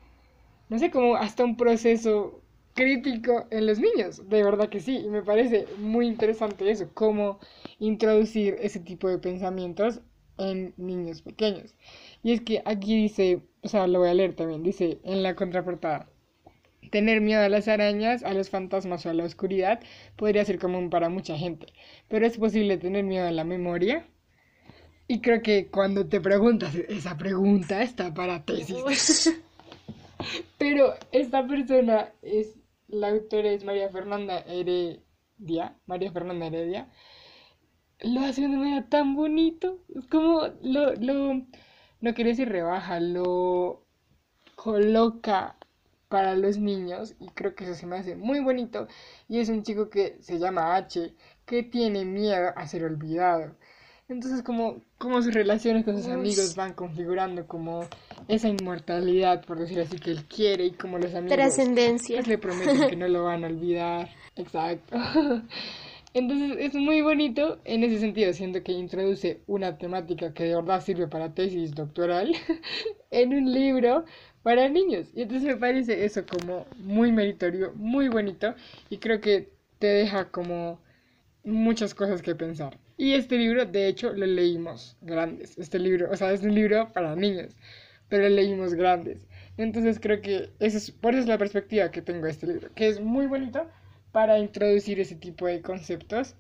no sé, como hasta un proceso crítico en los niños. De verdad que sí, y me parece muy interesante eso, cómo introducir ese tipo de pensamientos en niños pequeños. Y es que aquí dice, o sea, lo voy a leer también, dice en la contraportada. Tener miedo a las arañas, a los fantasmas o a la oscuridad podría ser común para mucha gente, pero es posible tener miedo a la memoria. Y creo que cuando te preguntas esa pregunta está para tesis. pero esta persona es, la autora es María Fernanda Heredia, María Fernanda Heredia, lo hace de una manera tan bonito, es como lo, lo, no quiero decir rebaja, lo coloca para los niños y creo que eso se me hace muy bonito y es un chico que se llama H que tiene miedo a ser olvidado. Entonces como, como sus relaciones con sus amigos van configurando como esa inmortalidad por decir así que él quiere y como los amigos trascendencia. pues, le prometen que no lo van a olvidar. Exacto. Entonces es muy bonito en ese sentido siento que introduce una temática que de verdad sirve para tesis doctoral en un libro para niños. Y entonces me parece eso como muy meritorio, muy bonito y creo que te deja como muchas cosas que pensar. Y este libro, de hecho, lo leímos grandes. Este libro, o sea, es un libro para niños, pero lo leímos grandes. Entonces creo que esa es, por eso es la perspectiva que tengo de este libro, que es muy bonito para introducir ese tipo de conceptos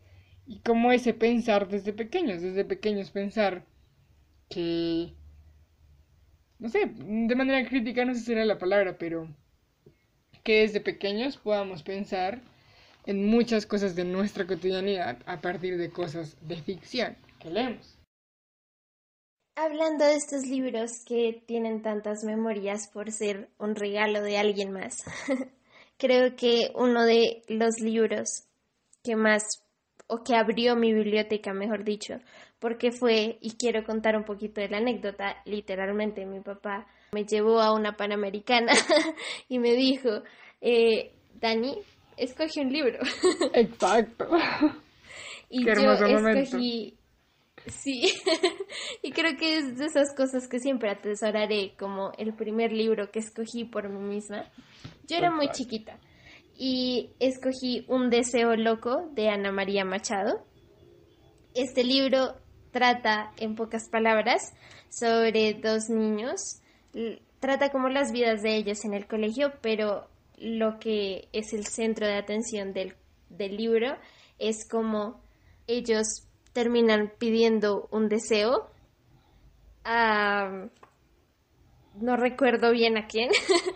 y como ese pensar desde pequeños, desde pequeños pensar que, no sé, de manera crítica no sé si será la palabra, pero que desde pequeños podamos pensar en muchas cosas de nuestra cotidianidad a partir de cosas de ficción que leemos. Hablando de estos libros que tienen tantas memorias por ser un regalo de alguien más, creo que uno de los libros que más o que abrió mi biblioteca, mejor dicho, porque fue, y quiero contar un poquito de la anécdota, literalmente mi papá me llevó a una panamericana y me dijo, eh, Dani, escogí un libro. Exacto. y yo escogí, sí, y creo que es de esas cosas que siempre atesoraré, como el primer libro que escogí por mí misma. Yo era muy chiquita y escogí Un deseo loco de Ana María Machado. Este libro trata, en pocas palabras, sobre dos niños. Trata como las vidas de ellos en el colegio, pero lo que es el centro de atención del, libro es como ellos terminan pidiendo un deseo. no recuerdo bien a quién,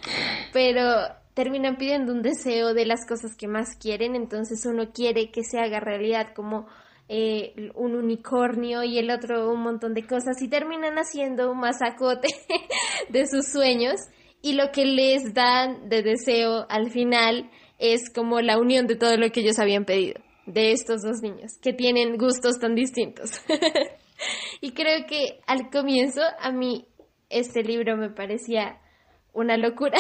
pero terminan pidiendo un deseo de las cosas que más quieren, entonces uno quiere que se haga realidad como eh, un unicornio y el otro un montón de cosas y terminan haciendo un masacote de sus sueños y lo que les dan de deseo al final es como la unión de todo lo que ellos habían pedido de estos dos niños que tienen gustos tan distintos. y creo que al comienzo a mí este libro me parecía una locura.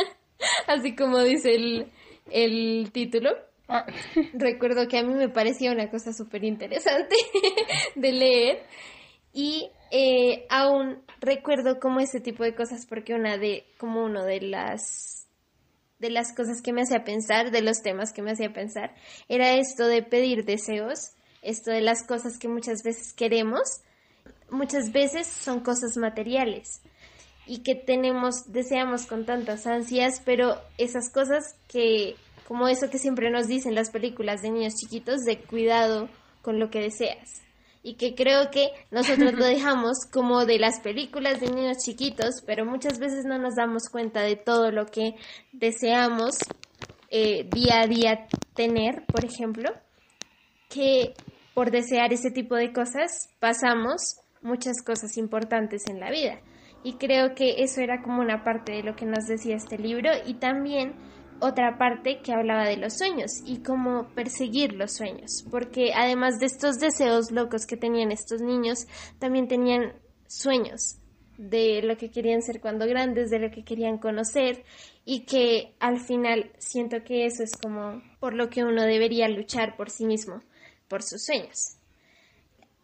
así como dice el, título. Recuerdo que a mí me parecía una cosa súper interesante de leer y eh, aún recuerdo como ese tipo de cosas porque una de, como uno de las de las cosas que me hacía pensar, de los temas que me hacía pensar, era esto de pedir deseos, esto de las cosas que muchas veces queremos, muchas veces son cosas materiales y que tenemos, deseamos con tantas ansias, pero esas cosas que, como eso que siempre nos dicen las películas de niños chiquitos, de cuidado con lo que deseas. Y que creo que nosotros lo dejamos como de las películas de niños chiquitos, pero muchas veces no nos damos cuenta de todo lo que deseamos eh, día a día tener, por ejemplo, que por desear ese tipo de cosas pasamos muchas cosas importantes en la vida. Y creo que eso era como una parte de lo que nos decía este libro y también otra parte que hablaba de los sueños y cómo perseguir los sueños, porque además de estos deseos locos que tenían estos niños, también tenían sueños de lo que querían ser cuando grandes, de lo que querían conocer y que al final siento que eso es como por lo que uno debería luchar por sí mismo, por sus sueños.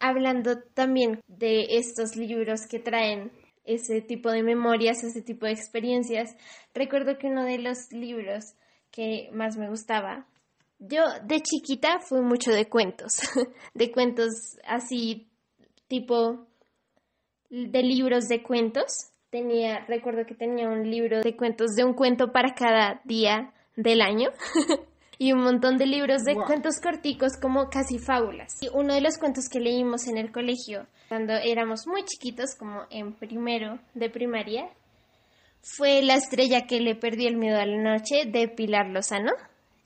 Hablando también de estos libros que traen ese tipo de memorias, ese tipo de experiencias. Recuerdo que uno de los libros que más me gustaba, yo de chiquita fui mucho de cuentos, de cuentos así tipo de libros de cuentos. Tenía, recuerdo que tenía un libro de cuentos de un cuento para cada día del año. y un montón de libros de cuentos corticos como casi fábulas. Y uno de los cuentos que leímos en el colegio cuando éramos muy chiquitos, como en primero de primaria, fue La estrella que le perdió el miedo a la noche de Pilar Lozano.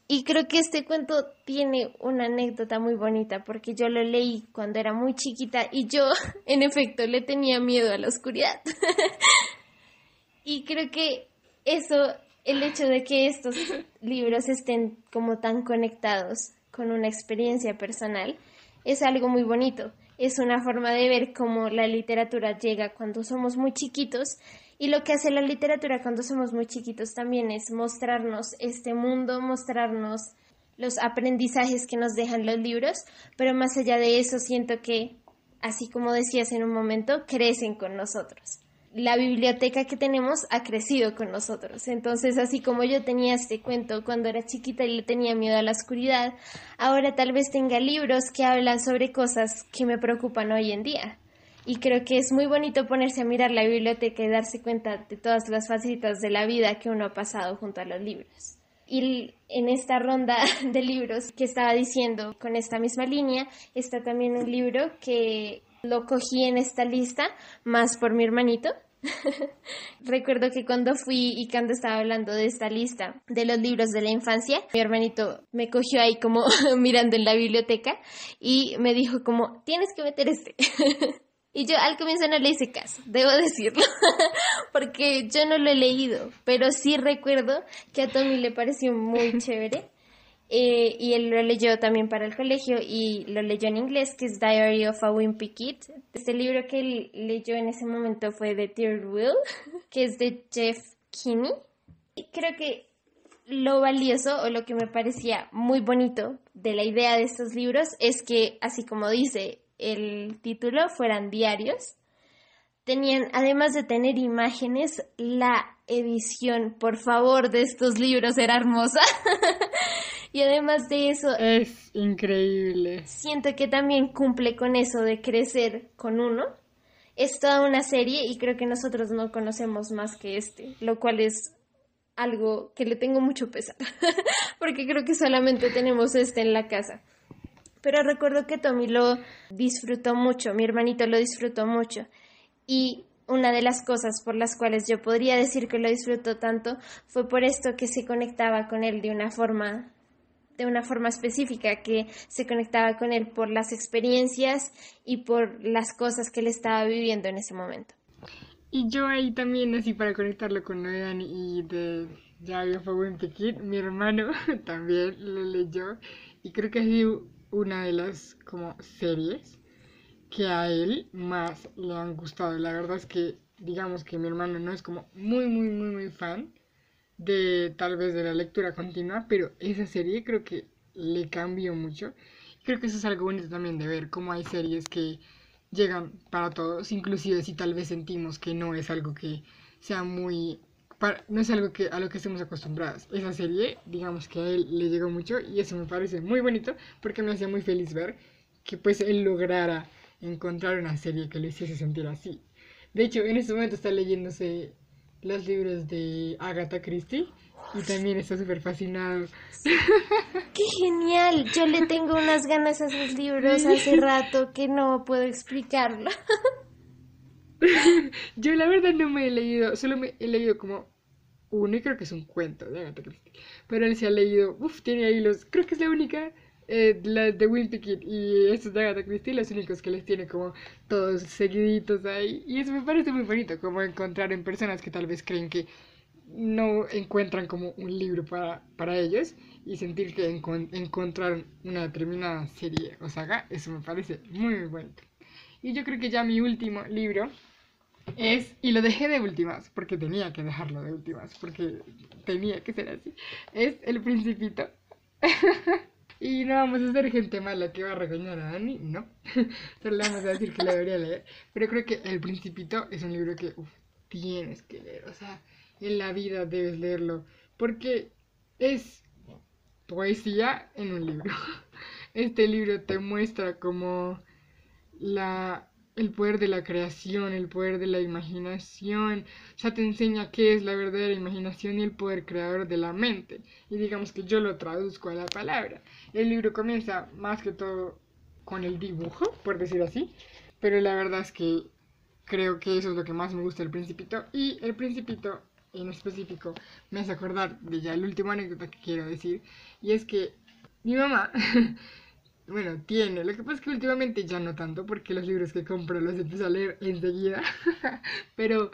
Y creo que este cuento tiene una anécdota muy bonita porque yo lo leí cuando era muy chiquita y yo, en efecto, le tenía miedo a la oscuridad. y creo que eso el hecho de que estos libros estén como tan conectados con una experiencia personal es algo muy bonito. Es una forma de ver cómo la literatura llega cuando somos muy chiquitos y lo que hace la literatura cuando somos muy chiquitos también es mostrarnos este mundo, mostrarnos los aprendizajes que nos dejan los libros, pero más allá de eso siento que, así como decías en un momento, crecen con nosotros la biblioteca que tenemos ha crecido con nosotros. Entonces, así como yo tenía este cuento cuando era chiquita y le tenía miedo a la oscuridad, ahora tal vez tenga libros que hablan sobre cosas que me preocupan hoy en día. Y creo que es muy bonito ponerse a mirar la biblioteca y darse cuenta de todas las facetas de la vida que uno ha pasado junto a los libros. Y en esta ronda de libros que estaba diciendo con esta misma línea, está también un libro que lo cogí en esta lista más por mi hermanito. Recuerdo que cuando fui y cuando estaba hablando de esta lista de los libros de la infancia, mi hermanito me cogió ahí como mirando en la biblioteca y me dijo como, tienes que meter este. Y yo al comienzo no le hice caso, debo decirlo, porque yo no lo he leído, pero sí recuerdo que a Tommy le pareció muy chévere eh, y él lo leyó también para el colegio y lo leyó en inglés, que es Diary of a Wimpy Kid. Este libro que él leyó en ese momento fue The Third Will, que es de Jeff Kinney. Y creo que lo valioso o lo que me parecía muy bonito de la idea de estos libros es que, así como dice el título fueran diarios. Tenían, además de tener imágenes, la edición, por favor, de estos libros era hermosa. y además de eso... Es increíble. Siento que también cumple con eso de crecer con uno. Es toda una serie y creo que nosotros no conocemos más que este, lo cual es algo que le tengo mucho pesar, porque creo que solamente tenemos este en la casa. Pero recuerdo que Tommy lo disfrutó mucho, mi hermanito lo disfrutó mucho. Y una de las cosas por las cuales yo podría decir que lo disfrutó tanto fue por esto que se conectaba con él de una forma de una forma específica que se conectaba con él por las experiencias y por las cosas que él estaba viviendo en ese momento. Y yo ahí también, así para conectarlo con Noedan y de Ya fue buen Pequín, mi hermano también lo leyó y creo que ha sido una de las como series que a él más le han gustado. La verdad es que digamos que mi hermano no es como muy, muy, muy, muy fan de tal vez de la lectura continua, pero esa serie creo que le cambió mucho. Creo que eso es algo bonito también de ver cómo hay series que llegan para todos, inclusive si tal vez sentimos que no es algo que sea muy no es algo que, a lo que estemos acostumbrados. Esa serie, digamos que a él le llegó mucho y eso me parece muy bonito porque me hacía muy feliz ver que pues él lograra encontrar una serie que le hiciese sentir así. De hecho, en este momento está leyéndose los libros de Agatha Christie y también está súper fascinado. ¡Qué genial! Yo le tengo unas ganas a esos libros hace rato que no puedo explicarlo. Yo la verdad no me he leído, solo me he leído como uno y creo que es un cuento de Agatha Christie. Pero él se ha leído, uff, tiene ahí los, creo que es la única, eh, la de Wimpy y estos de Agatha Christie, los únicos que les tiene como todos seguiditos ahí. Y eso me parece muy bonito, como encontrar en personas que tal vez creen que no encuentran como un libro para, para ellos y sentir que encontraron una determinada serie o saga, eso me parece muy, muy bonito. Y yo creo que ya mi último libro es, y lo dejé de últimas, porque tenía que dejarlo de últimas, porque tenía que ser así, es El Principito. y no vamos a ser gente mala que va a regañar a Dani, no. Solo le vamos a decir que lo debería leer. Pero creo que El Principito es un libro que tienes que leer, o sea, en la vida debes leerlo, porque es poesía en un libro. Este libro te muestra como la el poder de la creación, el poder de la imaginación. O sea, te enseña qué es la verdadera imaginación y el poder creador de la mente. Y digamos que yo lo traduzco a la palabra. El libro comienza más que todo con el dibujo, por decir así. Pero la verdad es que creo que eso es lo que más me gusta del principito. Y el principito en específico me hace acordar de ya el último anécdota que quiero decir. Y es que mi mamá Bueno, tiene. Lo que pasa es que últimamente ya no tanto, porque los libros que compro los empiezo a leer enseguida. Pero,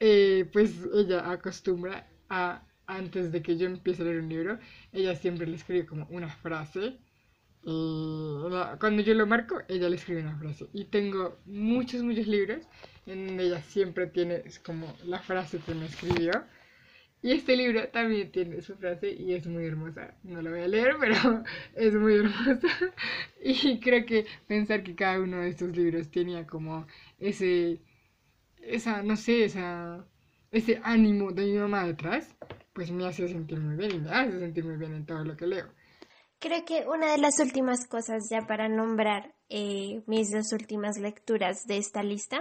eh, pues ella acostumbra a, antes de que yo empiece a leer un libro, ella siempre le escribe como una frase. Y cuando yo lo marco, ella le escribe una frase. Y tengo muchos, muchos libros en donde ella siempre tiene como la frase que me escribió. Y este libro también tiene su frase y es muy hermosa. No la voy a leer, pero es muy hermosa. Y creo que pensar que cada uno de estos libros tenía como ese esa, no sé, esa, ese ánimo de mi mamá detrás, pues me hace sentir muy bien y me hace sentir muy bien en todo lo que leo. Creo que una de las últimas cosas ya para nombrar eh, mis dos últimas lecturas de esta lista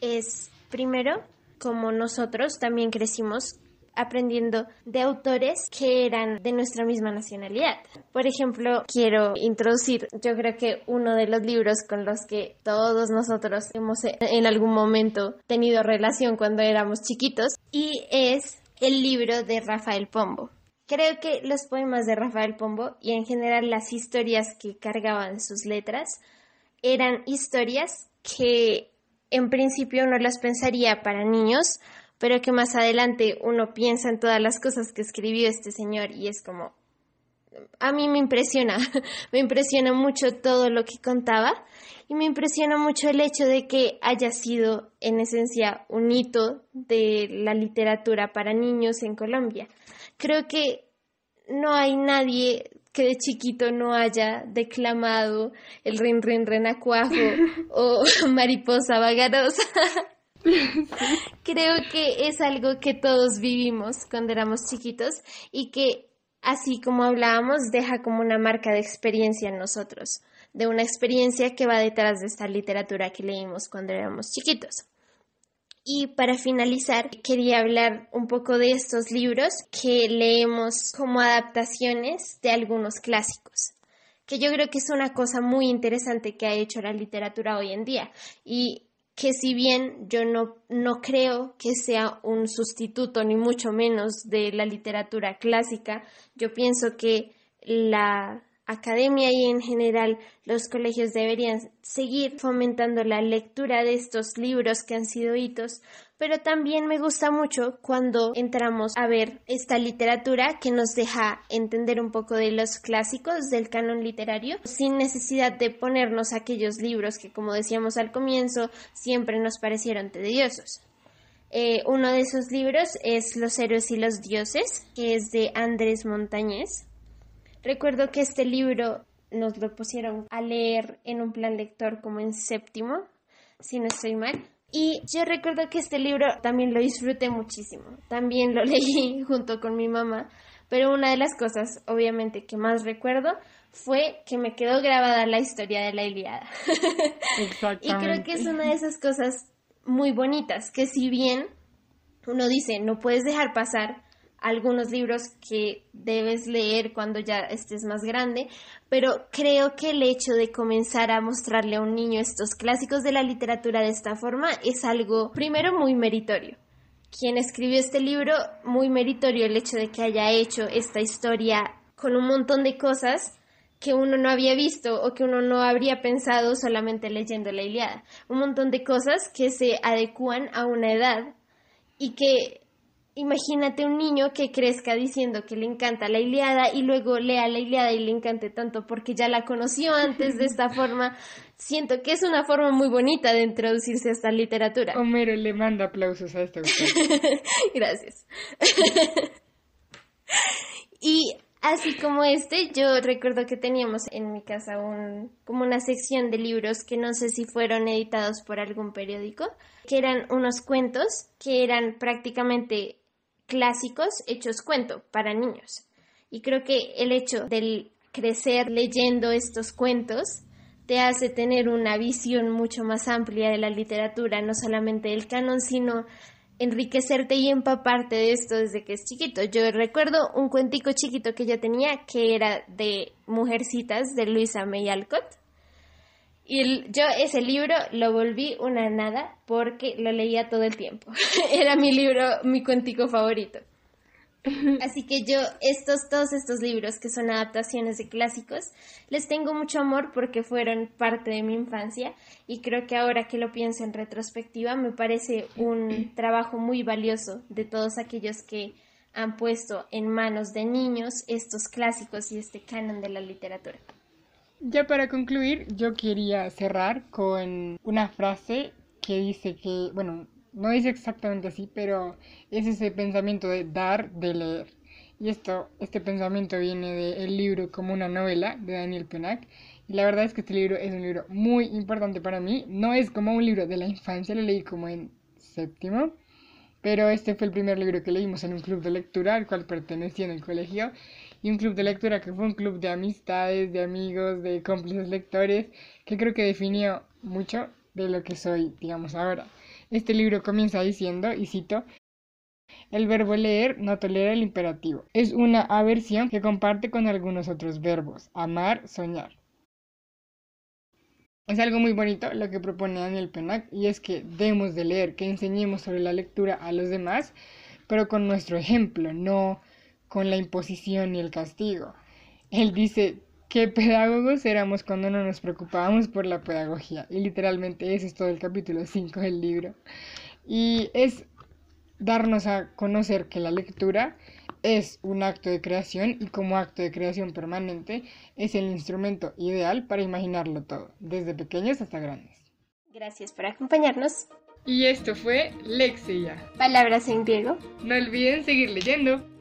es, primero, como nosotros también crecimos aprendiendo de autores que eran de nuestra misma nacionalidad. Por ejemplo, quiero introducir, yo creo que uno de los libros con los que todos nosotros hemos eh, en algún momento tenido relación cuando éramos chiquitos y es el libro de Rafael Pombo. Creo que los poemas de Rafael Pombo y en general las historias que cargaban sus letras eran historias que en principio no las pensaría para niños, pero que más adelante uno piensa en todas las cosas que escribió este señor y es como, a mí me impresiona, me impresiona mucho todo lo que contaba y me impresiona mucho el hecho de que haya sido en esencia un hito de la literatura para niños en Colombia. Creo que no hay nadie que de chiquito no haya declamado el rin rin renacuajo o mariposa vagarosa. Creo que es algo que todos vivimos cuando éramos chiquitos y que, así como hablábamos, deja como una marca de experiencia en nosotros, de una experiencia que va detrás de esta literatura que leímos cuando éramos chiquitos. Y para finalizar, quería hablar un poco de estos libros que leemos como adaptaciones de algunos clásicos que yo creo que es una cosa muy interesante que ha hecho la literatura hoy en día. Y que si bien yo no, no creo que sea un sustituto ni mucho menos de la literatura clásica, yo pienso que la academia y en general los colegios deberían seguir fomentando la lectura de estos libros que han sido hitos pero también me gusta mucho cuando entramos a ver esta literatura que nos deja entender un poco de los clásicos del canon literario sin necesidad de ponernos aquellos libros que, como decíamos al comienzo, siempre nos parecieron tediosos. Eh, uno de esos libros es Los héroes y los dioses, que es de Andrés Montañez. Recuerdo que este libro nos lo pusieron a leer en un plan lector como en séptimo, si no estoy mal. Y yo recuerdo que este libro también lo disfruté muchísimo. También lo leí junto con mi mamá. Pero una de las cosas, obviamente, que más recuerdo fue que me quedó grabada la historia de la Iliada. y creo que es una de esas cosas muy bonitas, que si bien uno dice, no puedes dejar pasar algunos libros que debes leer cuando ya estés más grande, pero creo que el hecho de comenzar a mostrarle a un niño estos clásicos de la literatura de esta forma es algo, primero, muy meritorio. Quien escribió este libro, muy meritorio el hecho de que haya hecho esta historia con un montón de cosas que uno no había visto o que uno no habría pensado solamente leyendo la Iliada. Un montón de cosas que se adecúan a una edad y que Imagínate un niño que crezca diciendo que le encanta la Iliada y luego lea la Iliada y le encante tanto porque ya la conoció antes de esta forma. Siento que es una forma muy bonita de introducirse a esta literatura. Homero le manda aplausos a esta Gracias. y así como este, yo recuerdo que teníamos en mi casa un, como una sección de libros que no sé si fueron editados por algún periódico, que eran unos cuentos que eran prácticamente clásicos hechos cuento para niños. Y creo que el hecho de crecer leyendo estos cuentos te hace tener una visión mucho más amplia de la literatura, no solamente del canon, sino enriquecerte y empaparte de esto desde que es chiquito. Yo recuerdo un cuentico chiquito que yo tenía que era de Mujercitas de Luisa May Alcott y yo ese libro lo volví una nada porque lo leía todo el tiempo. Era mi libro, mi cuentico favorito. Así que yo estos todos estos libros que son adaptaciones de clásicos les tengo mucho amor porque fueron parte de mi infancia y creo que ahora que lo pienso en retrospectiva me parece un trabajo muy valioso de todos aquellos que han puesto en manos de niños estos clásicos y este canon de la literatura. Ya para concluir, yo quería cerrar con una frase que dice que, bueno, no dice exactamente así, pero es ese pensamiento de dar, de leer. Y esto, este pensamiento viene del libro como una novela de Daniel Penac. Y la verdad es que este libro es un libro muy importante para mí. No es como un libro de la infancia, lo leí como en séptimo. Pero este fue el primer libro que leímos en un club de lectura al cual pertenecía en el colegio. Y un club de lectura que fue un club de amistades, de amigos, de cómplices lectores, que creo que definió mucho de lo que soy, digamos, ahora. Este libro comienza diciendo, y cito, el verbo leer no tolera el imperativo. Es una aversión que comparte con algunos otros verbos, amar, soñar. Es algo muy bonito lo que propone Daniel Penac y es que debemos de leer, que enseñemos sobre la lectura a los demás, pero con nuestro ejemplo, no con la imposición y el castigo. Él dice, ¿qué pedagogos éramos cuando no nos preocupábamos por la pedagogía? Y literalmente ese es todo el capítulo 5 del libro. Y es darnos a conocer que la lectura es un acto de creación y como acto de creación permanente es el instrumento ideal para imaginarlo todo, desde pequeños hasta grandes. Gracias por acompañarnos. Y esto fue Lexia. Palabras en griego. No olviden seguir leyendo.